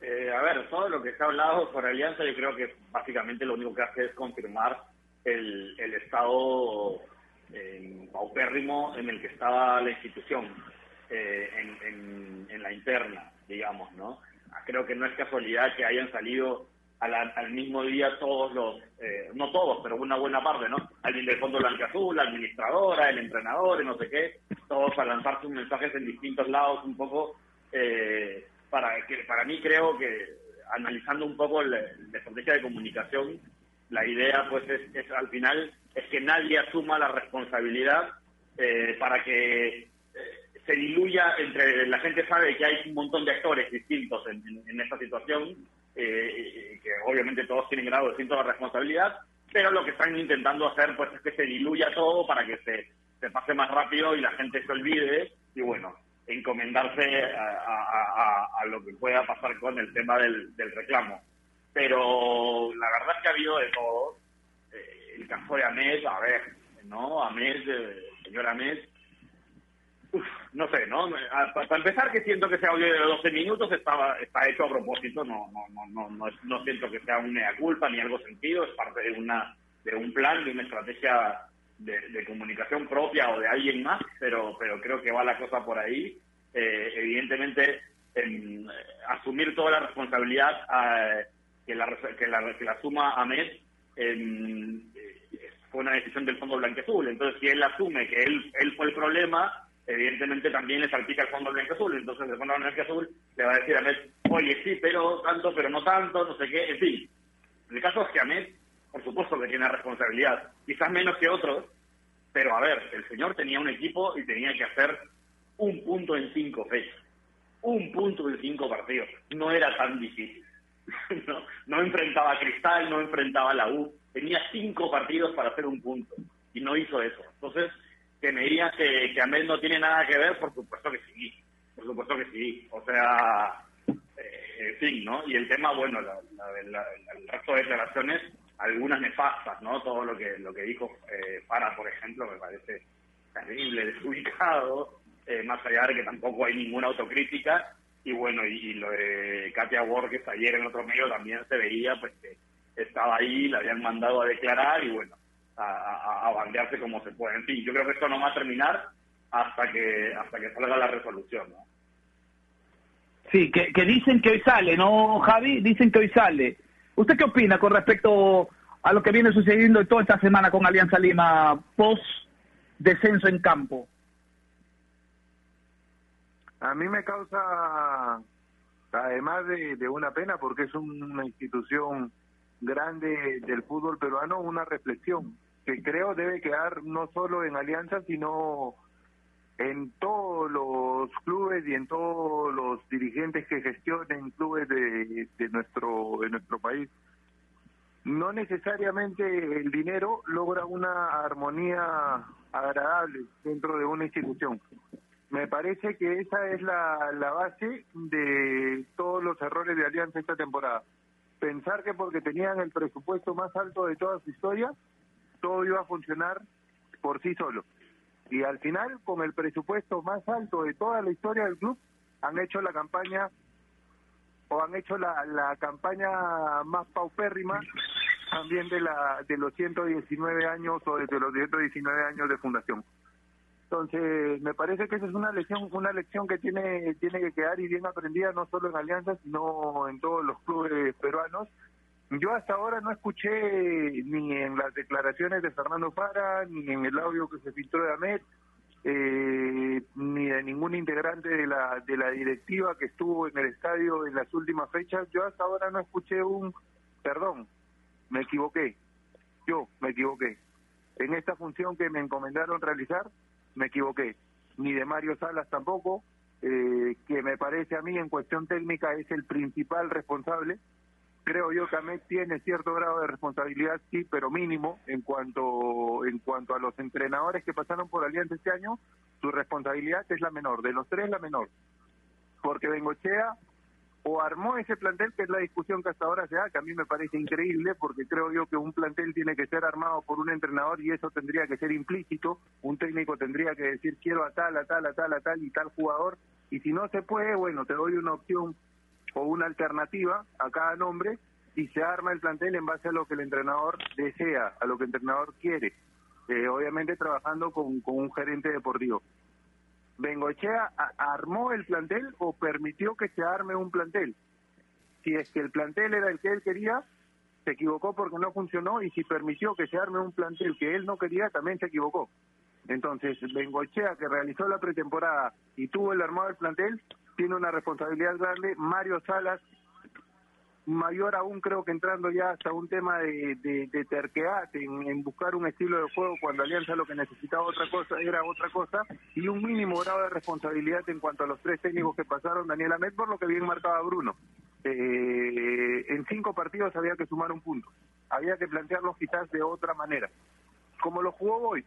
A ver, todo lo que se ha hablado por Alianza, yo creo que básicamente lo único que hace es confirmar el, estado eh, paupérrimo en el que estaba la institución, eh, en, la interna, digamos, ¿no? Creo que no es casualidad que hayan salido a la- al mismo día todos los, eh, no todos, pero una buena parte, ¿no? Alguien del Fondo Blanca-Azul, la administradora, el entrenador, y no sé qué, todos a lanzar sus mensajes en distintos lados un poco, eh, para que para mí creo que analizando un poco la, la estrategia de comunicación, la idea pues es, es al final es que nadie asuma la responsabilidad eh, para que eh, se diluya entre la gente sabe que hay un montón de actores distintos en, en- en esta situación eh, que obviamente todos tienen grado distinto de responsabilidad pero lo que están intentando hacer pues es que se diluya todo para que se, se pase más rápido y la gente se olvide y bueno encomendarse a, a- a- a lo que pueda pasar con el tema del, del reclamo. Pero verdad es que ha habido de todo Eh, el caso de Amés a ver no Amés eh, señor Amés Uf, no sé, ¿no? Para empezar, que siento que ese audio de 12 minutos estaba, está hecho a propósito, no, no, no, no, no, no siento que sea un mea culpa ni algo sentido, es parte de una de un plan, de una estrategia de, de comunicación propia o de alguien más, pero, pero creo que va la cosa por ahí. Eh, evidentemente, em, asumir toda la responsabilidad eh, que, la, que, la, que la suma em, eh, fue una decisión del Fondo Blanqueazul. Entonces, si él asume que él, él fue el problema, evidentemente también le salpica el Fondo Blanqueazul. Entonces, el Fondo Blanqueazul le va a decir a Ahmed, oye, sí, pero tanto, pero no tanto, no sé qué. En fin, el caso es que Ahmed, por supuesto que tiene responsabilidad, quizás menos que otros, pero a ver, el señor tenía un equipo y tenía que hacer un punto en cinco fechas. Un punto en cinco partidos. No era tan difícil. no, no enfrentaba a Cristal, no enfrentaba a la U. Tenía cinco partidos para hacer un punto. Y no hizo eso. Entonces, que me digas que, que Amel no tiene nada que ver, por supuesto que sí. Por supuesto que sí. O sea, eh, en fin, ¿no? Y el tema, bueno, la- el resto de declaraciones, algunas nefastas, ¿no? Todo lo que lo que dijo eh, Para, por ejemplo, me parece terrible, desubicado, eh, más allá de que tampoco hay ninguna autocrítica. Y bueno, y, lo de Katia Borges ayer en otro medio también se veía pues que estaba ahí, la habían mandado a declarar y bueno, a, a, bandearse como se puede. En fin, yo creo que esto no va a terminar hasta que hasta que salga la resolución. Sí, que, que dicen que hoy sale, ¿no, Javi? Dicen que hoy sale. ¿Usted qué opina con respecto a lo que viene sucediendo toda esta semana con Alianza Lima post descenso en campo? A mí me causa, además de, una pena, porque es una institución grande del fútbol peruano, una reflexión que creo debe quedar no solo en Alianza, sino en todos los clubes y en todos los dirigentes que gestionen clubes de, de nuestro de nuestro país no necesariamente el dinero logra una armonía agradable dentro de una institución. Me parece que esa es la, la base de todos los errores de Alianza esta temporada. Pensar que porque tenían el presupuesto más alto de toda su historia, todo iba a funcionar por sí solo. Y al final, con el presupuesto más alto de toda la historia del club, han hecho la campaña o han hecho la, la campaña más paupérrima también de la de los 119 años o desde los 119 años de fundación. Entonces, me parece que esa es una lección una lección que tiene tiene que quedar y bien aprendida no solo en Alianza, sino en todos los clubes peruanos. Yo hasta ahora no escuché ni en las declaraciones de Fernando Fara, ni en el audio que se filtró de Ahmed, eh, ni de ningún integrante de la, de la directiva que estuvo en el estadio en las últimas fechas. Yo hasta ahora no escuché un perdón, me equivoqué, yo me equivoqué. En esta función que me encomendaron realizar, me equivoqué. Ni de Mario Salas tampoco, eh, que me parece a mí en cuestión técnica es el principal responsable. Creo yo que Ahmed tiene cierto grado de responsabilidad, sí, pero mínimo en cuanto en cuanto a los entrenadores que pasaron por Alianza este año, su responsabilidad es la menor, de los tres la menor, porque Bengochea o armó ese plantel, que es la discusión que hasta ahora se da, que a mí me parece increíble, porque creo yo que un plantel tiene que ser armado por un entrenador y eso tendría que ser implícito, un técnico tendría que decir quiero a tal, a tal, a tal, a tal y tal jugador, y si no se puede, bueno, te doy una opción o una alternativa a cada nombre y se arma el plantel en base a lo que el entrenador desea, a lo que el entrenador quiere, eh, obviamente trabajando con, con un gerente deportivo. Bengochea armó el plantel o permitió que se arme un plantel. Si es que el plantel era el que él quería, se equivocó porque no funcionó y si permitió que se arme un plantel que él no quería, también se equivocó. Entonces, Bengochea, que realizó la pretemporada y tuvo el armado del plantel, tiene una responsabilidad grande. Mario Salas, mayor aún creo que entrando ya hasta un tema de, de, terquedad en, buscar un estilo de juego cuando Alianza lo que necesitaba otra cosa era otra cosa y un mínimo grado de responsabilidad en cuanto a los tres técnicos que pasaron Daniel Amet por lo que bien marcaba Bruno. Eh, en cinco partidos había que sumar un punto. Había que plantearlo quizás de otra manera. Como lo jugó hoy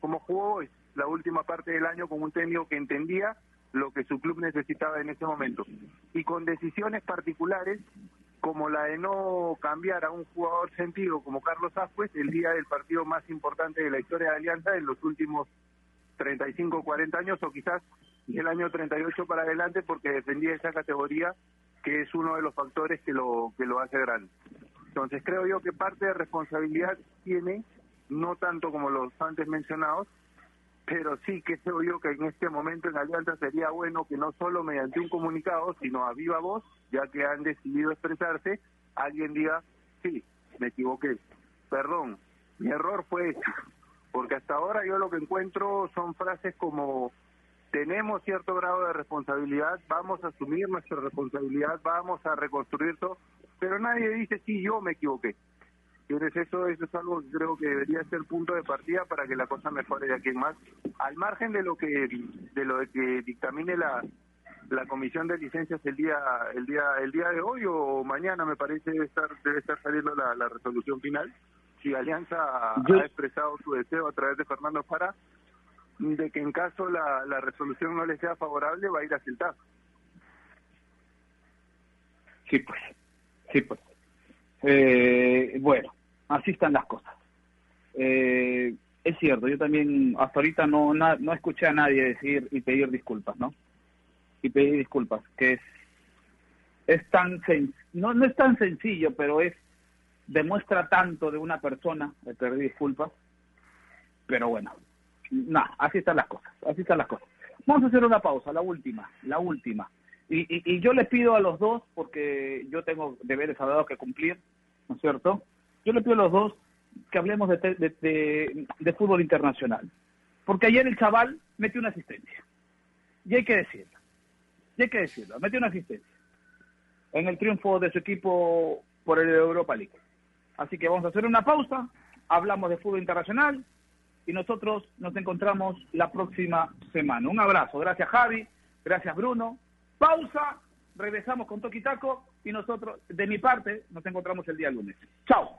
como jugó hoy la última parte del año con un técnico que entendía lo que su club necesitaba en ese momento. Y con decisiones particulares, como la de no cambiar a un jugador sentido como Carlos Ascuez el día del partido más importante de la historia de Alianza en los últimos 35, 40 años, o quizás del año 38 para adelante, porque defendía esa categoría que es uno de los factores que lo, que lo hace grande. Entonces creo yo que parte de responsabilidad tiene, no tanto como los antes mencionados, pero sí que creo yo que en este momento en Alianza sería bueno que no solo mediante un comunicado, sino a viva voz, ya que han decidido expresarse, alguien diga, sí, me equivoqué, perdón, mi error fue ese, porque hasta ahora yo lo que encuentro son frases como tenemos cierto grado de responsabilidad, vamos a asumir nuestra responsabilidad, vamos a reconstruir todo, pero nadie dice, sí, yo me equivoqué. Entonces eso, eso es algo que creo que debería ser punto de partida para que la cosa mejore de aquí en más. Al margen de lo que de lo que dictamine la, la comisión de licencias el día el día el día de hoy o mañana me parece debe estar debe estar saliendo la, la resolución final. Si Alianza ha expresado su deseo a través de Fernando Fara de que en caso la, la resolución no le sea favorable va a ir a el Sí, pues. Sí, pues. Eh, bueno, así están las cosas. Eh, es cierto, yo también hasta ahorita no, no escuché a nadie decir y pedir disculpas, ¿no? Y pedir disculpas, que es, es tan, no, no es tan sencillo, pero es, demuestra tanto de una persona el pedir disculpas, pero bueno, nada, así están las cosas, así están las cosas. Vamos a hacer una pausa, la última, la última. Y, y, yo les pido a los dos, porque yo tengo deberes sagrados que cumplir, ¿no es cierto? Yo les pido a los dos que hablemos de, de, de, fútbol internacional. Porque ayer el chaval metió una asistencia. Y hay que decirlo. Y hay que decirlo. Metió una asistencia. En el triunfo de su equipo por el Europa League. Así que vamos a hacer una pausa. Hablamos de fútbol internacional. Y nosotros nos encontramos la próxima semana. Un abrazo. Gracias Javi. Gracias Bruno. Pausa. Regresamos con Toquitaco. Y nosotros, de mi parte, nos encontramos el día lunes. Chao.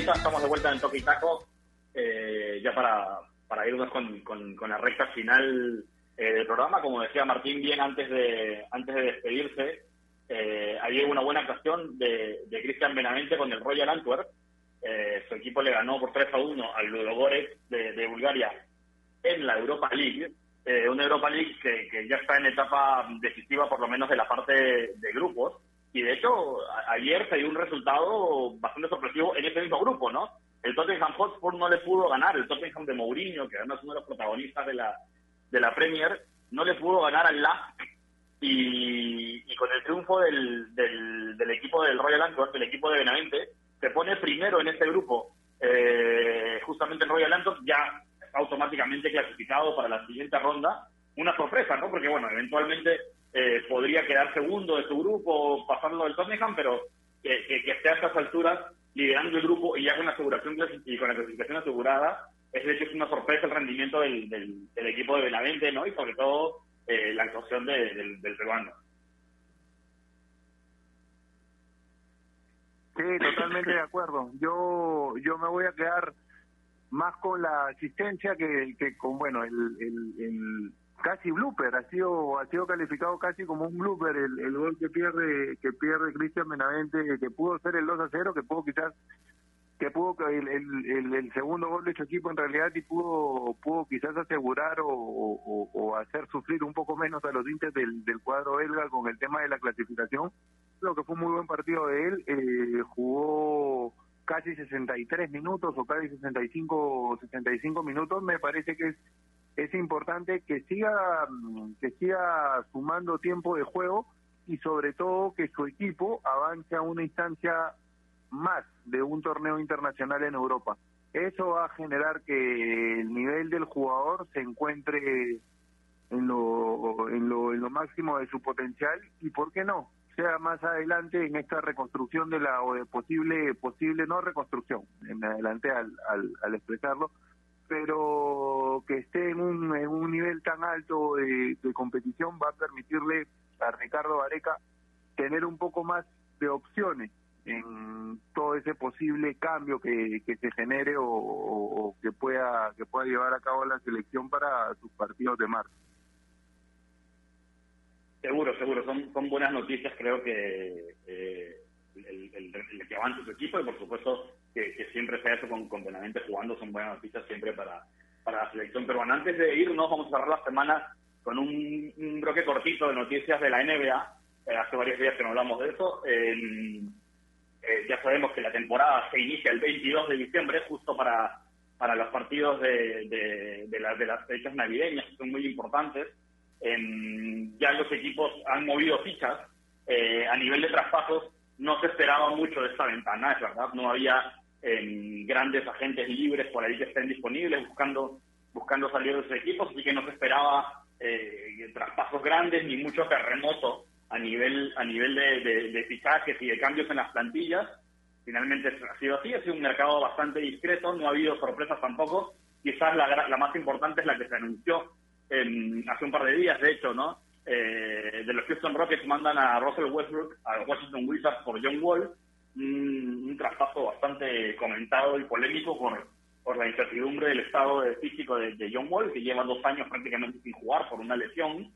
Estamos de vuelta en Toque y Taco, eh, ya para, para irnos con, con, la recta final eh, del programa. Como decía Martín bien antes de, antes de despedirse, eh, había una buena actuación de, de Cristian Benavente con el Royal Antwerp. su equipo le ganó por 3 a 1 al Ludogorets de, de Bulgaria en la Europa League. una Europa League que, que, ya está en etapa decisiva, por lo menos de la parte de grupos. Y de hecho, ayer se dio un resultado bastante sorpresivo en ese mismo grupo, ¿no? El Tottenham Hotspur no le pudo ganar, el Tottenham de Mourinho, que además es uno de los protagonistas de la, de la Premier, no le pudo ganar al LASK y, con el triunfo del, del, equipo del Royal Antwerp, del equipo de Benavente, se pone primero en este grupo. Eh, justamente el Royal Antwerp ya automáticamente clasificado para la siguiente ronda. Una sorpresa, ¿no? Porque, bueno, eventualmente eh, podría quedar segundo de su grupo, pasando del Tottenham, pero que, esté a estas alturas liderando el grupo y ya con la aseguración y con la clasificación asegurada, es de hecho es una sorpresa el rendimiento del, del, equipo de Benavente, ¿no? Y sobre todo eh, la actuación del, del peruano. Sí, totalmente de acuerdo. Yo yo me voy a quedar más con la asistencia que, que con bueno el, el casi blooper, ha sido ha sido calificado casi como un blooper el, el gol que pierde que pierde Cristian Benavente, que pudo ser el 2 a 0, que pudo quizás que pudo el, el, segundo gol de su equipo en realidad y pudo pudo quizás asegurar o, o, hacer sufrir un poco menos a los hinchas del, del cuadro belga con el tema de la clasificación. Creo que fue un muy buen partido de él, eh, jugó casi 63 minutos o casi 65 65 minutos, me parece que es es importante que siga mm, que siga sumando tiempo de juego y sobre todo que su equipo avance a una instancia más de un torneo internacional en Europa. Eso va a generar que el nivel del jugador se encuentre en lo, en lo, en lo máximo de su potencial y, ¿por qué no?, sea más adelante en esta reconstrucción de la o de posible posible no reconstrucción en adelante al, al, al expresarlo pero que esté en un, en un nivel tan alto de, competición va a permitirle a Ricardo Vareca tener un poco más de opciones en todo ese posible cambio que, que se genere o que pueda que pueda llevar a cabo la selección para sus partidos de marzo. Seguro, seguro. Son, son buenas noticias, creo que eh, el, el, el que avance su equipo y por supuesto que, que siempre sea eso con, con Benavente jugando son buenas noticias siempre para, para la selección peruana. Antes de irnos, vamos a cerrar la semana con un, un bloque cortito de noticias de la NBA. Eh, hace varios días que no hablamos de eso. Eh, eh, ya sabemos que la temporada se inicia el 22 de diciembre, justo para, para los partidos de, de, de, la- de las fechas navideñas, que son muy importantes. Ya los equipos han movido fichas. Eh, a nivel de traspasos, no se esperaba mucho de esta ventana, es verdad. No había em, grandes agentes libres por ahí que estén disponibles buscando buscando salir de sus equipos, así que no se esperaba eh, traspasos grandes ni mucho terremoto a nivel a nivel de, fichajes y de cambios en las plantillas. Finalmente ha sido así, ha sido un mercado bastante discreto, no ha habido sorpresas tampoco. Quizás la, la más importante es la que se anunció en- hace un par de días, de hecho, ¿no? Eh, de los Houston Rockets mandan a Russell Westbrook a Washington Wizards por John Wall, un, un traspaso bastante comentado y polémico por, por la incertidumbre del estado físico de, de John Wall, que lleva dos años prácticamente sin jugar por una lesión.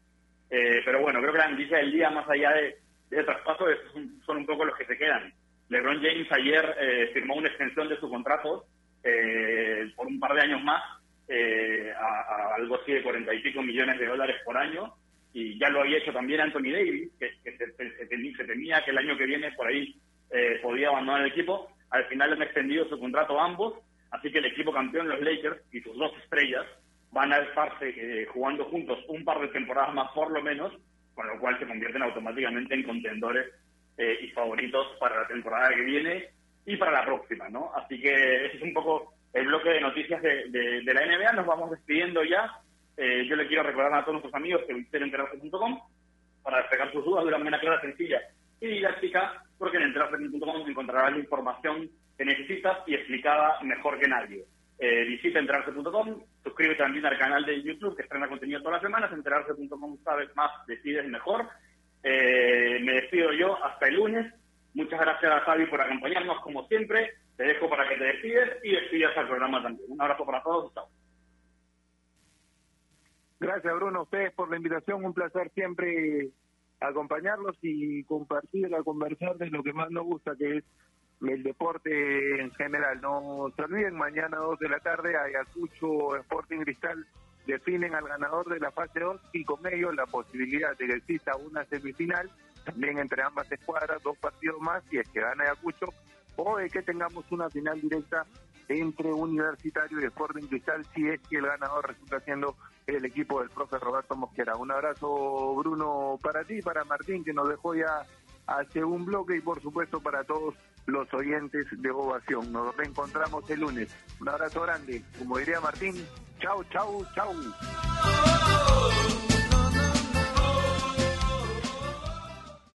Eh, pero bueno, creo que la noticia del día, más allá de, de ese traspaso, es- son, son un poco los que se quedan. LeBron James ayer eh, firmó una extensión de su contrato eh, por un par de años más, eh, a, a algo así de cuarenta y pico millones de dólares por año, y ya lo había hecho también Anthony Davis, que, que se, se- se temía que el año que viene por ahí eh, podía abandonar el equipo. Al final han extendido su contrato ambos, así que el equipo campeón, los Lakers, y sus dos estrellas, van a estarse eh, jugando juntos un par de temporadas más por lo menos, con lo cual se convierten automáticamente en contendores eh, y favoritos para la temporada que viene y para la próxima, ¿no? Así que ese es un poco el bloque de noticias de, de- de la NBA. Nos vamos despidiendo ya. Eh, yo le quiero recordar a todos nuestros amigos que visiten enterarse.com para despejar sus dudas de una manera clara, sencilla y didáctica, porque en enterarse.com encontrarás la información que necesitas y explicada mejor que nadie. Eh, visita enterarse.com, suscríbete también al canal de YouTube que estrena contenido todas las semanas, enterarse.com sabes más, decides mejor. Eh, me despido yo hasta el lunes. Muchas gracias a Javi por acompañarnos como siempre. Te dejo para que te despides y despidas al programa también. Un abrazo para todos. Chao. Gracias, Bruno, a ustedes por la invitación. Un placer siempre acompañarlos y compartir, a conversar de lo que más nos gusta, que es el deporte en general. No se olviden, mañana a 2 de la tarde, Ayacucho Sporting Cristal definen al ganador de la fase 2 y con ello la posibilidad de que exista una semifinal, también entre ambas escuadras, dos partidos más, si es que gana Ayacucho, o de que tengamos una final directa entre Universitario y Sporting Cristal, si es que el ganador resulta siendo el equipo del profe Roberto Mosquera. Un abrazo, Bruno, para ti, para Martín, que nos dejó ya hace un bloque, y por supuesto para todos los oyentes de Ovación. Nos reencontramos el lunes. Un abrazo grande. Como diría Martín, chau, chau, chau.